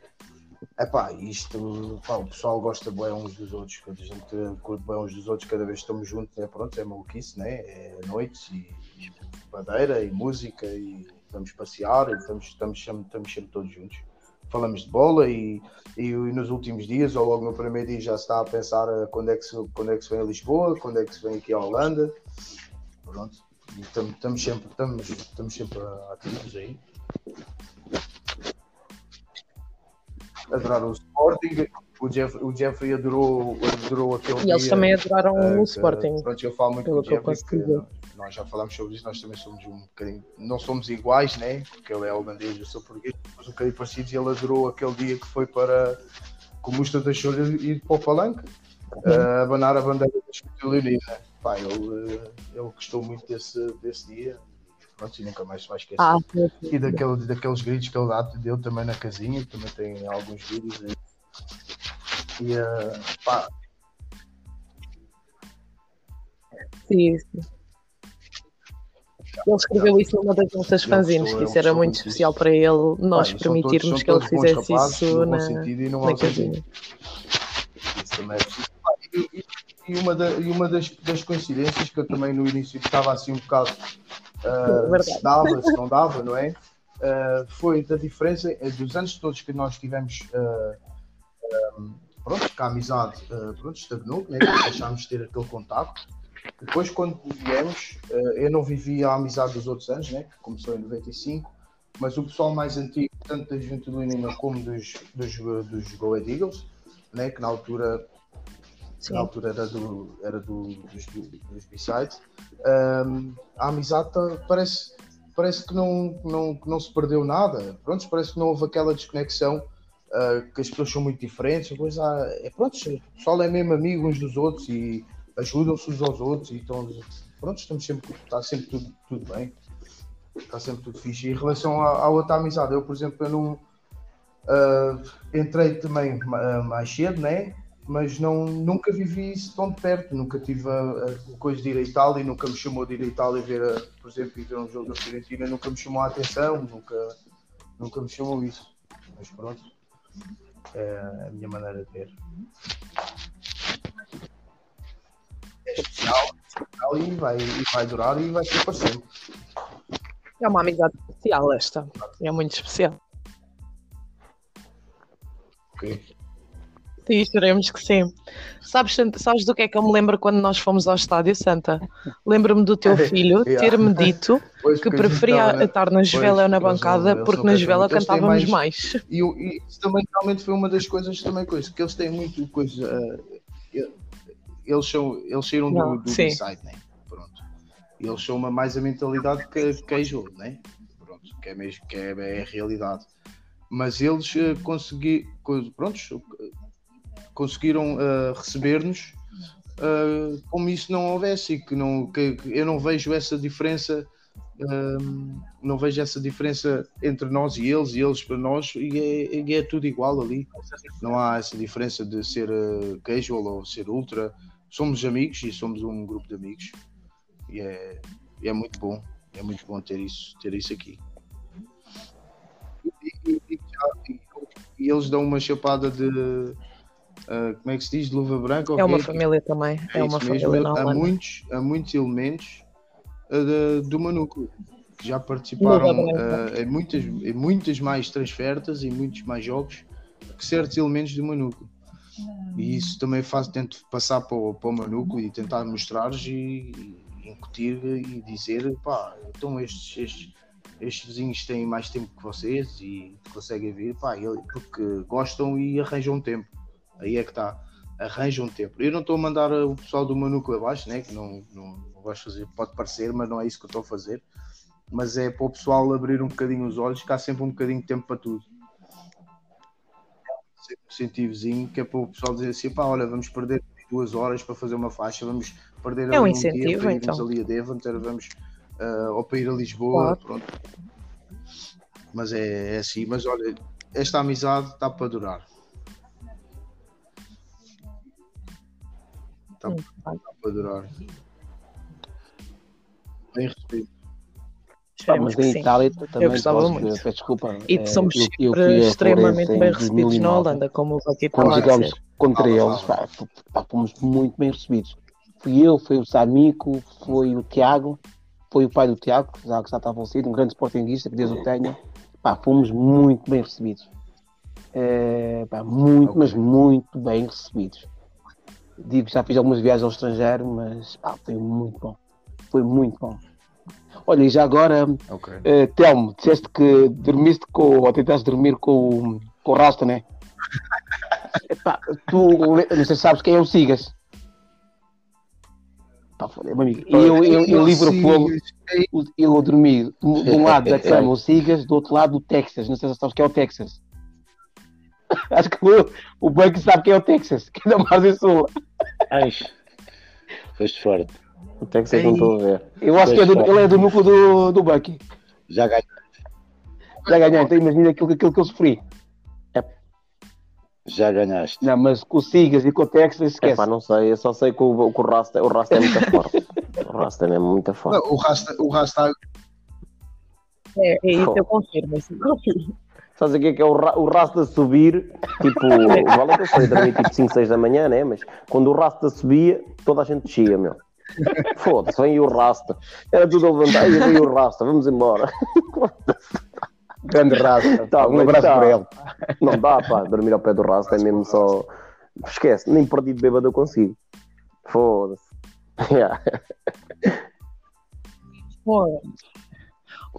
Epá, isto, pá, o pessoal gosta bem uns dos outros, quando a gente curte bem uns dos outros, cada vez que estamos juntos, é pronto, é maluquice, né? É noites e, e bandeira e música e vamos passear e estamos, estamos, estamos, estamos sempre todos juntos falamos de bola e, e, e, nos últimos dias, ou logo no primeiro dia, já se está a pensar quando é que se, quando é que se vem a Lisboa, quando é que se vem aqui à Holanda. Pronto, estamos sempre, estamos, estamos sempre ativos aí. Adorar o Sporting, o, Jeff, o Jeffrey adorou, adorou aquele e dia. Eles também adoraram uh, o Sporting. Pronto, eu falo muito com o Jeffrey, nós já falamos sobre isso, nós também somos um bocadinho, não somos iguais, né? Porque ele é holandês, eu sou português, somos um bocadinho parecidos e ele adorou aquele dia que foi para, com o Musta Chora ir para o Palanque, uhum. uh, abanar a bandeira da Escuta Leonina. Pá, ele, uh, ele gostou muito desse, desse dia. pronto, e nunca mais se vai esquecer. Ah. E daquele, daqueles gritos que ele dá, deu também na casinha, que também tem alguns vídeos aí. E eh, pá, sim, sim. Ele escreveu isso numa das nossas fanzines, que isso era muito especial para ele, nós permitirmos que ele fizesse isso na, e na casinha. Isso também é preciso. E, uma, da- e uma das, das coincidências que eu também no início estava assim um bocado Verdade. se dava, se não dava, não é? Ah, foi da diferença eh, dos anos todos que nós tivemos ah, ah, pronto, que a amizade ah, pronto, estagnou, né? deixámos de ter aquele contacto. Depois, quando viemos, ah, eu não vivi a amizade dos outros anos, né? que começou em 95, mas o pessoal mais antigo, tanto da Juventude Leonina como dos, dos, dos Go Ahead Eagles, né? que na altura Sim. na altura era, do, era do, dos, dos B-Sides, Ahm, a amizade tá- parece, parece que, não, não, que não se perdeu nada. Pronto, parece que não houve aquela desconexão, ah, que as pessoas são muito diferentes. Depois há, é, pronto, o pessoal é mesmo amigo uns dos outros e ajudam-se uns aos outros. E então, pronto, estamos sempre, está sempre tudo, tudo bem. Está sempre tudo fixe. E em relação à, à outra amizade, eu, por exemplo, eu não. ah, entrei também ah, mais cedo, né? mas não, nunca vivi isso tão de perto, nunca tive a, a coisa de ir a Itália, nunca me chamou de ir a Itália ver, a, por exemplo, ver um jogo da Fiorentina, nunca me chamou a atenção, nunca, nunca me chamou isso. Mas pronto, é a minha maneira de ver. É especial, é especial e, vai, e vai durar e vai ser para sempre. É uma amizade especial esta. É muito especial. Ok. Sim, esperemos que sim. Sabes, sabes do que é que eu me lembro quando nós fomos ao estádio, Santa? Lembro-me do teu filho Yeah. ter-me dito Pois, que preferia estava, né? estar na Jovela ou na bancada, eles porque na têm cantávamos mais- mais. E, e isso também realmente foi uma das coisas também coisa, que eles têm muito coisa. eh, eles são eles saíram Não, do, do. B-side, né? Pronto. Eles são uma, mais a mentalidade que casual, né? Pronto, que é mesmo que é, é a realidade. Mas eles eh, consegui, co- prontos, eh, conseguiram eh, receber-nos eh, como isso não houvesse e que não que, que eu não vejo essa diferença Hum, não vejo essa diferença entre nós e eles e eles para nós e é, e é tudo igual ali. Não há essa diferença de ser eh, casual ou ser ultra. Somos amigos e somos um grupo de amigos. E é, é muito bom é muito bom ter isso ter isso aqui. E, e- e- eles dão uma chapada de eh, como é que se diz? De luva branca É uma família também. É, É uma família há muitos, há muitos elementos uh, do Manúculo que já participaram uh, em, muitas, em muitas mais transfertas, em muitos mais jogos que certos elementos do Manúculo. E isso também faz, tento passar para o, para o Manúculo e tentar mostrar-lhes e, e incutir e dizer: pá, então estes, estes, estes vizinhos têm mais tempo que vocês e conseguem vir, pá, porque gostam e arranjam tempo. Aí é que está arranjam tempo. Eu não estou a mandar o pessoal do Manúculo abaixo, né? que não, não gosto de fazer, pode parecer, mas não é isso que eu estou a fazer. Mas é para o pessoal abrir um bocadinho os olhos, que há sempre um bocadinho de tempo para tudo. Sempre um incentivozinho, que é para o pessoal dizer assim: pá, olha, vamos perder duas horas para fazer uma faixa, vamos perder É um ali dia incentivo, para irmos então. ali a Devonter, vamos ah, ou para ir a Lisboa, Claro. pronto. Mas é, é assim, mas olha, esta amizade está para durar. Está Hum, para durar. Bem recebido. Pá, mas em. Itália também gostava posso, muito. peço desculpa. E eh, somos eu- eu a extremamente Florença bem recebidos na 2009. Holanda, como o Joaquim Quando jogámos contra eles, pá, pá, fomos muito bem recebidos. Fui eu, foi o Samico, foi o Tiago, foi o pai do Tiago, que já, que já está falecido, um grande sportinguista, que Deus o tenha. Pá, fomos muito bem recebidos. Eh, pá, muito, mas muito bem recebidos. Digo que já fiz algumas viagens ao estrangeiro, mas pá, foi muito bom. Foi muito bom. Olha, e já agora, Ok. eh, Telmo, disseste que dormiste com, ou tentaste dormir com, o- com o Rasta, né? Epá, tu não sei se sabes quem é o Sigas. Pá, foda, meu amigo. Eu, eu, eu, Liverpool, eu, eu dormi de de um lado da cama o Sigas, do outro lado o Texas. Não sei se sabes quem é o Texas. Acho que o, o banco sabe quem é o Texas, que é da Margem Sul. Ai, foste forte. Até que vocês não estão ver. Eu acho que é do, ele é do núcleo do, do Bucky. Já ganhei. Já ganhei, então imagina aquilo, aquilo que eu sofri. Já ganhaste. Não, mas com o Sigas e com o Texas, É esquece. pá, não sei, eu só sei que o, que o Rasta, o Rasta é muito forte. O Rasta é muito forte. Não, o Rasta, o Rasta É, é isso, eu confirmo. Isso eu confirmo. Sabes o que é que é o, ra- o Rasta subir? Tipo, vale que eu foi dormir tipo 5, 6 da manhã, né? Mas quando o Rasta subia, toda a gente descia, meu. Foda-se, vem o Rasta. Era tudo a levantar, e vem o Rasta, vamos embora. Grande raça. Tá, um abraço tá. para ele. Não dá, pá, dormir ao pé do Rasta é mesmo só. Esquece, nem perdido bêbado eu consigo. Foda-se. Yeah. Bom,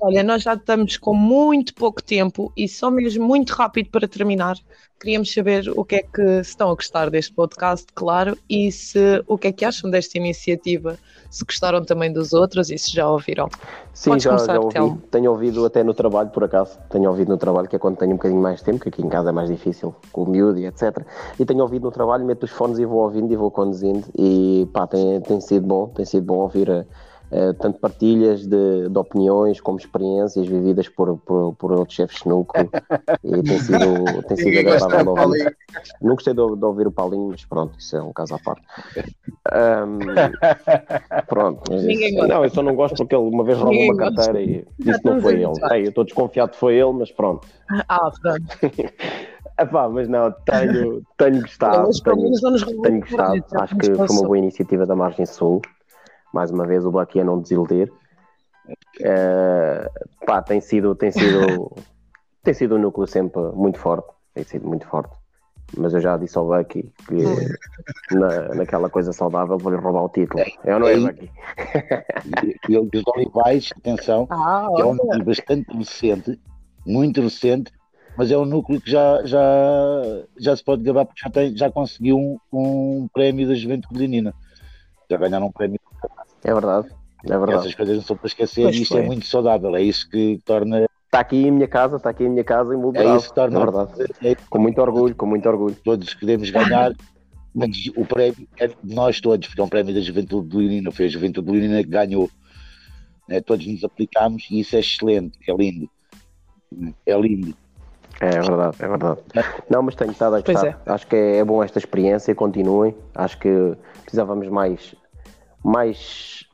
Olha, nós já estamos com muito pouco tempo e só mesmo muito rápido para terminar. Queríamos saber o que é que se estão a gostar deste podcast, claro, e se o que é que acham desta iniciativa, se gostaram também dos outros e se já ouviram. Sim, Podes já, começar, já ouvi. Telmo. Tenho ouvido até no trabalho, por acaso. Tenho ouvido no trabalho, que é quando tenho um bocadinho mais tempo, que aqui em casa é mais difícil, com o miúdo e etc. E tenho ouvido no trabalho, meto os fones e vou ouvindo e vou conduzindo. E pá, tem, tem sido bom, tem sido bom ouvir eh, eh, tanto partilhas de, de opiniões como experiências vividas por, por, por outros chefes de núcleo. E tem sido, tem sido de agradável ouvir. Não gostei de, de ouvir o Paulinho, mas pronto, isso é um caso à parte. Ahm, pronto, isso- não, eu só não gosto porque ele uma vez roubou uma gosta. carteira e disse que não foi ele. eu estou desconfiado que foi ele, mas pronto. Ah, pronto. Epá, mas não, tenho, tenho gostado. Tenho o gostado, acho que foi uma boa iniciativa da Margem Sul. Mais uma vez, o Bucky a não desiludir. Eh, pá, tem sido, tem sido, tem sido um núcleo sempre muito forte. Tem sido muito forte. Mas eu já disse ao Bucky que na, naquela coisa saudável vou-lhe roubar o título. É ou não é, É. Bucky? E, e os Olivais, atenção, Ah, é um núcleo bastante recente, muito recente, mas é um núcleo que já, já, já se pode gabar porque já, tem, já conseguiu um, um prémio da Juventude Leonina. Já ganharam um prémio. É verdade. É verdade. Essas coisas não são para esquecer Pois e isto foi. é muito saudável. É isso que torna. Está aqui em minha casa, está aqui em minha casa em É Mulderado. isso que torna. É verdade. é- Com muito orgulho, com muito orgulho. todos queremos ganhar, mas o prémio é de nós todos, porque é um prémio da Juventude Leonina. Foi a Juventude Leonina que ganhou. né? Todos nos aplicámos e isso é excelente, é lindo. É lindo. É verdade, é verdade. Não, mas tenho estado a gostar. Acho que é, é bom esta experiência, continuem. Acho que precisávamos mais, mais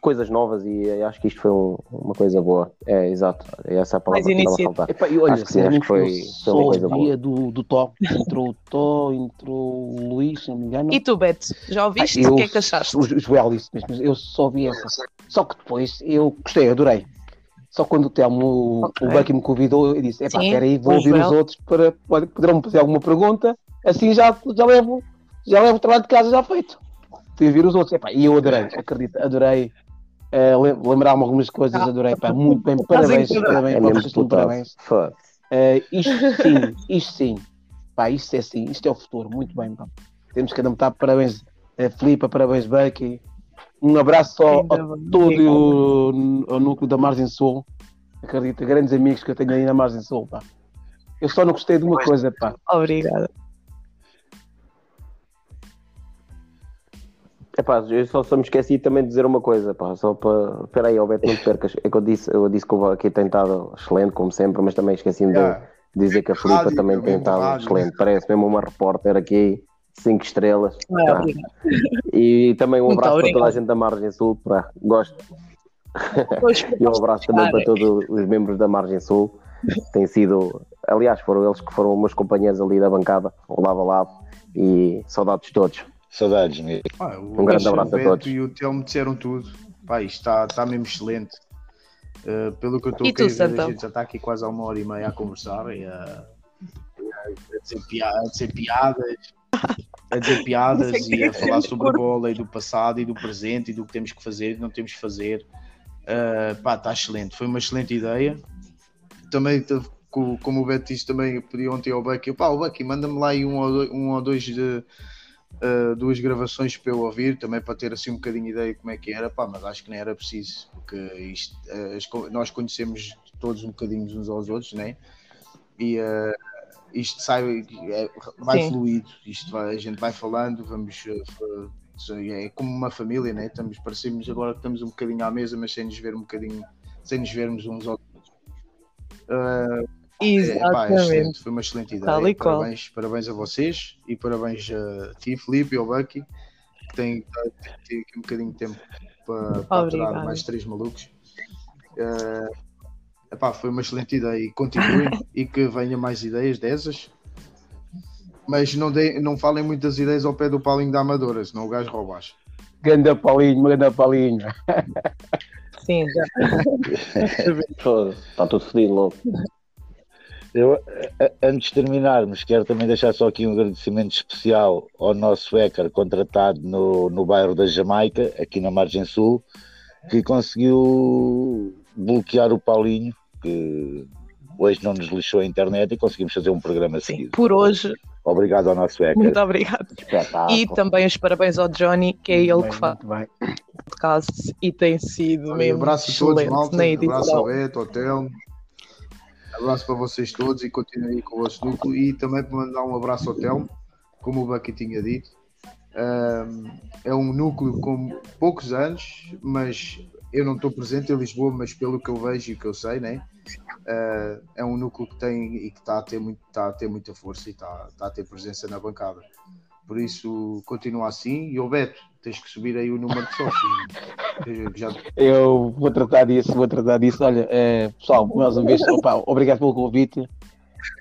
coisas novas e acho que isto foi um- uma coisa boa. É, exato. É essa a palavra que estava a faltar. Epá, e olha, Acho que sim, acho que foi- foi uma coisa ouvia do, do Tó. Entrou o Tó, entrou o Luís, se não me engano. E tu, Beto, já ouviste? Ah, eu- O que é que achaste? O, o Joel disse, mas, mas eu só vi essa. Só que depois eu gostei, adorei. Só quando o Telmo, Ok. o Bucky me convidou, eu disse: epá, espera aí, vou ouvir os Joel. outros para pode- poderão fazer alguma pergunta, assim já, já, levo, já levo o trabalho de casa já feito. Fui ouvir os outros, epá, e eu adorei, acredito, adorei. lem- Lembrar-me algumas coisas, Ah, adorei, pá, muito bem, parabéns, parabéns, É vocês estão de parabéns. Eh, isto sim, isto sim. Pá, isto é sim, isto é o futuro, muito bem. Pá. Temos que dar parabéns Filipe, parabéns Bucky. Um abraço Ainda a todo o, o núcleo da Margem Sul. Acredito, grandes amigos que eu tenho aí na Margem Sul. Pá. Eu só não gostei de uma coisa, pá. Obrigada. Epá, eu só, só me esqueci também de dizer uma coisa, pá, só para. Espera aí, Alberto, não te percas. É que eu disse, eu disse que o Bucky tem estado excelente, como sempre, mas também esqueci-me de Yeah. dizer que a Filipa Rádio, também tem de estado rádio. excelente. Parece mesmo uma repórter aqui, cinco estrelas. Tá. E também um abraço para toda a gente da Margem Sul. Pá, gosto. E um abraço também para todos os membros da Margem Sul. Tem sido, aliás, foram eles que foram meus companheiros ali da bancada, ao lado a lado. E saudades de todos. Saudades mesmo. Ah, o Um grande abraço o a Beto todos. E o Telmo disseram tudo. Pá, isto está, está mesmo excelente. Uh, pelo que eu estou a ver, a gente já está aqui quase há uma hora e meia a conversar e a, a dizer, a dizer piadas. A dizer piadas sei e a que- falar sobre a bola e do passado e do presente e do que temos que fazer e não temos que fazer. Uh, pá, está excelente. Foi uma excelente ideia. Também, como o Beto disse, também eu pedi ontem ao Bucky, pá, o Bucky, manda-me lá aí um ou dois, um ou dois de, uh, duas gravações para eu ouvir, também para ter assim um bocadinho de ideia de como é que era, pá, mas acho que nem era preciso, porque isto, uh, nós conhecemos todos um bocadinho uns aos outros, né? E uh, isto sai, é- vai Sim. fluido, isto vai- a gente vai falando, vamos uh, é como uma família, né? Estamos, parecemos agora que estamos um bocadinho à mesa, mas sem nos ver um bocadinho, sem nos vermos uns aos outros. Exatamente. É, foi uma excelente ideia. Parabéns, parabéns a vocês e parabéns a ti, Felipe e ao Bucky, que têm aqui um bocadinho de tempo para, para aturar mais três malucos. Uh, epá, foi uma excelente ideia e continuem e que venha mais ideias dessas. Mas não, de, não falem muitas ideias ao pé do Paulinho da Amadora, senão o gajo rouba. Ganda Paulinho, ganda Paulinho. Sim, já. Está tudo fodido louco. Eu, antes de terminarmos, quero também deixar só aqui um agradecimento especial ao nosso hacker contratado no, no bairro da Jamaica, aqui na Margem Sul, que conseguiu bloquear o Paulinho, que hoje não nos lixou a internet e conseguimos fazer um programa Sim, seguido. Por hoje. Obrigado ao nosso hacker. Muito obrigado. E também os parabéns ao Johnny, que é ele bem, que faz o podcast e tem sido mesmo. Um abraço a todos, malta. Um abraço ao Beto, ao Telmo abraço para vocês todos e continuem com o vosso núcleo. E também para mandar um abraço ao Telmo, como o Bucky tinha dito. É um núcleo com poucos anos, mas eu não estou presente em Lisboa, mas pelo que eu vejo e que eu sei, né? Uh, é um núcleo que tem e que está a ter, muito, está a ter muita força e está, está a ter presença na bancada. Por isso, continua assim. E o Beto, tens que subir aí o número de sócios. Já... Eu vou tratar disso, vou tratar disso. Olha, é, pessoal, mais uma vez, opa, obrigado pelo convite.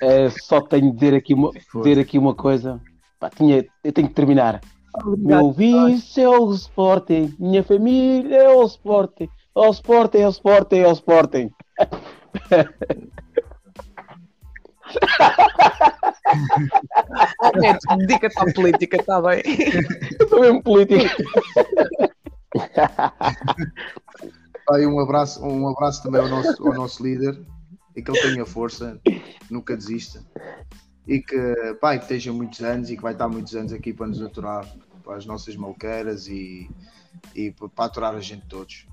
É, só tenho de dizer aqui uma, dizer aqui uma coisa. Pá, tinha, eu tenho que terminar. Obrigado. Meu vício é o Sporting, minha família é o Sporting. É o Sporting, é o Sporting, é o Sporting. oh, dedica-te à política, está bem. Eu sou mesmo político. Aí um abraço, um abraço também ao nosso, ao nosso líder e que ele tenha força, nunca desista e que, pá, que esteja muitos anos e que vai estar muitos anos aqui para nos aturar para as nossas malqueiras e, e para aturar a gente todos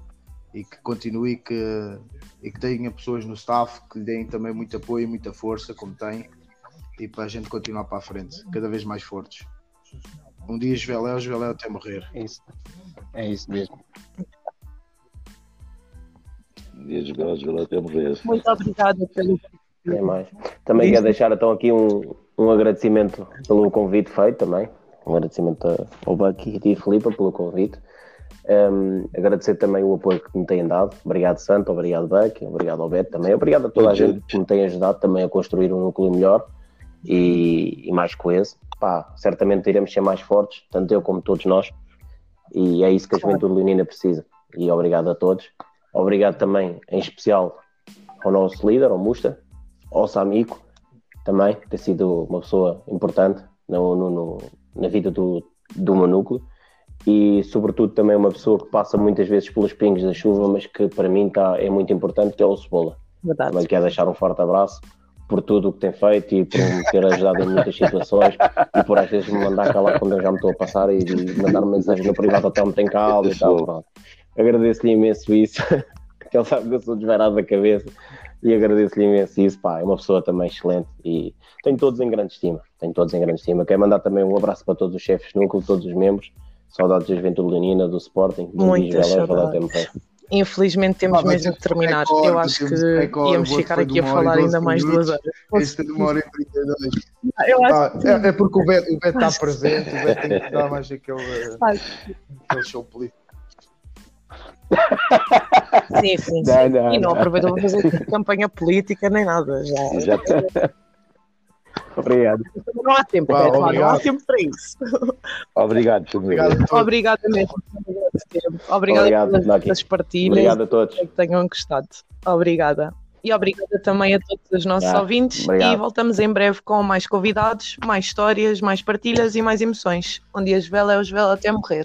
e que continue que, e que tenha pessoas no staff que lhe deem também muito apoio e muita força, como tem, e para a gente continuar para a frente, cada vez mais fortes. Um dia Joveléu, Joveléu até morrer. É isso, é isso mesmo. Um dia Joveléu, Joveléu até morrer. Muito obrigada pelo. É mais. Também quero deixar então aqui um, um agradecimento pelo convite feito também. Um agradecimento ao Bucky e a Filipa pelo convite. Um, agradecer também o apoio que me têm dado. Obrigado, Santo, obrigado, Beck, obrigado ao Beto também. Obrigado a toda a gente que me tem ajudado também a construir um núcleo melhor e, e mais coeso. Pá, certamente iremos ser mais fortes, tanto eu como todos nós. E é isso que a Juventude Leonina precisa. E obrigado a todos. Obrigado também, em especial, ao nosso líder, ao Musta, ao Samico, também, ter sido uma pessoa importante no, no, no, na vida do, do meu núcleo e sobretudo também uma pessoa que passa muitas vezes pelos pingos da chuva, mas que para mim tá, é muito importante, que é o Cebola. Verdade. Também quero deixar um forte abraço por tudo o que tem feito e por me ter ajudado em muitas situações e por às vezes me mandar calar quando eu já me estou a passar e, mandar mensagens no privado até me tem calma e tal. Agradeço-lhe imenso isso, que ele sabe que eu sou desvarado da cabeça e agradeço-lhe imenso isso, pá, é uma pessoa também excelente e tenho todos em grande estima, tenho todos em grande estima. Quero mandar também um abraço para todos os chefes núcleo, todos os membros Saudades da Juventude Leonina, do Sporting, do Muitas saudades. Infelizmente temos ah, mesmo de terminar. Recorde, Eu acho que recorde, íamos ficar aqui a falar ainda mais duas horas. Este demora em 32. Ah, é, é, porque o Beto, o Beto está presente, o Beto tem que dar mais aquele, aquele show político. Sim, sim, sim. Não, não, e não aproveitou para fazer campanha política nem nada. Já. já Obrigado. Não há tempo, ah, é, não há tempo para isso. Obrigado, obrigado. Obrigado mesmo. Obrigado, obrigado pelas partilhas. Obrigado a todos. Que tenham gostado. Obrigada. E obrigada também a todos os nossos ah, ouvintes. Obrigado. E voltamos em breve com mais convidados, mais histórias, mais partilhas e mais emoções. Um dia Vela é o Vela até morrer.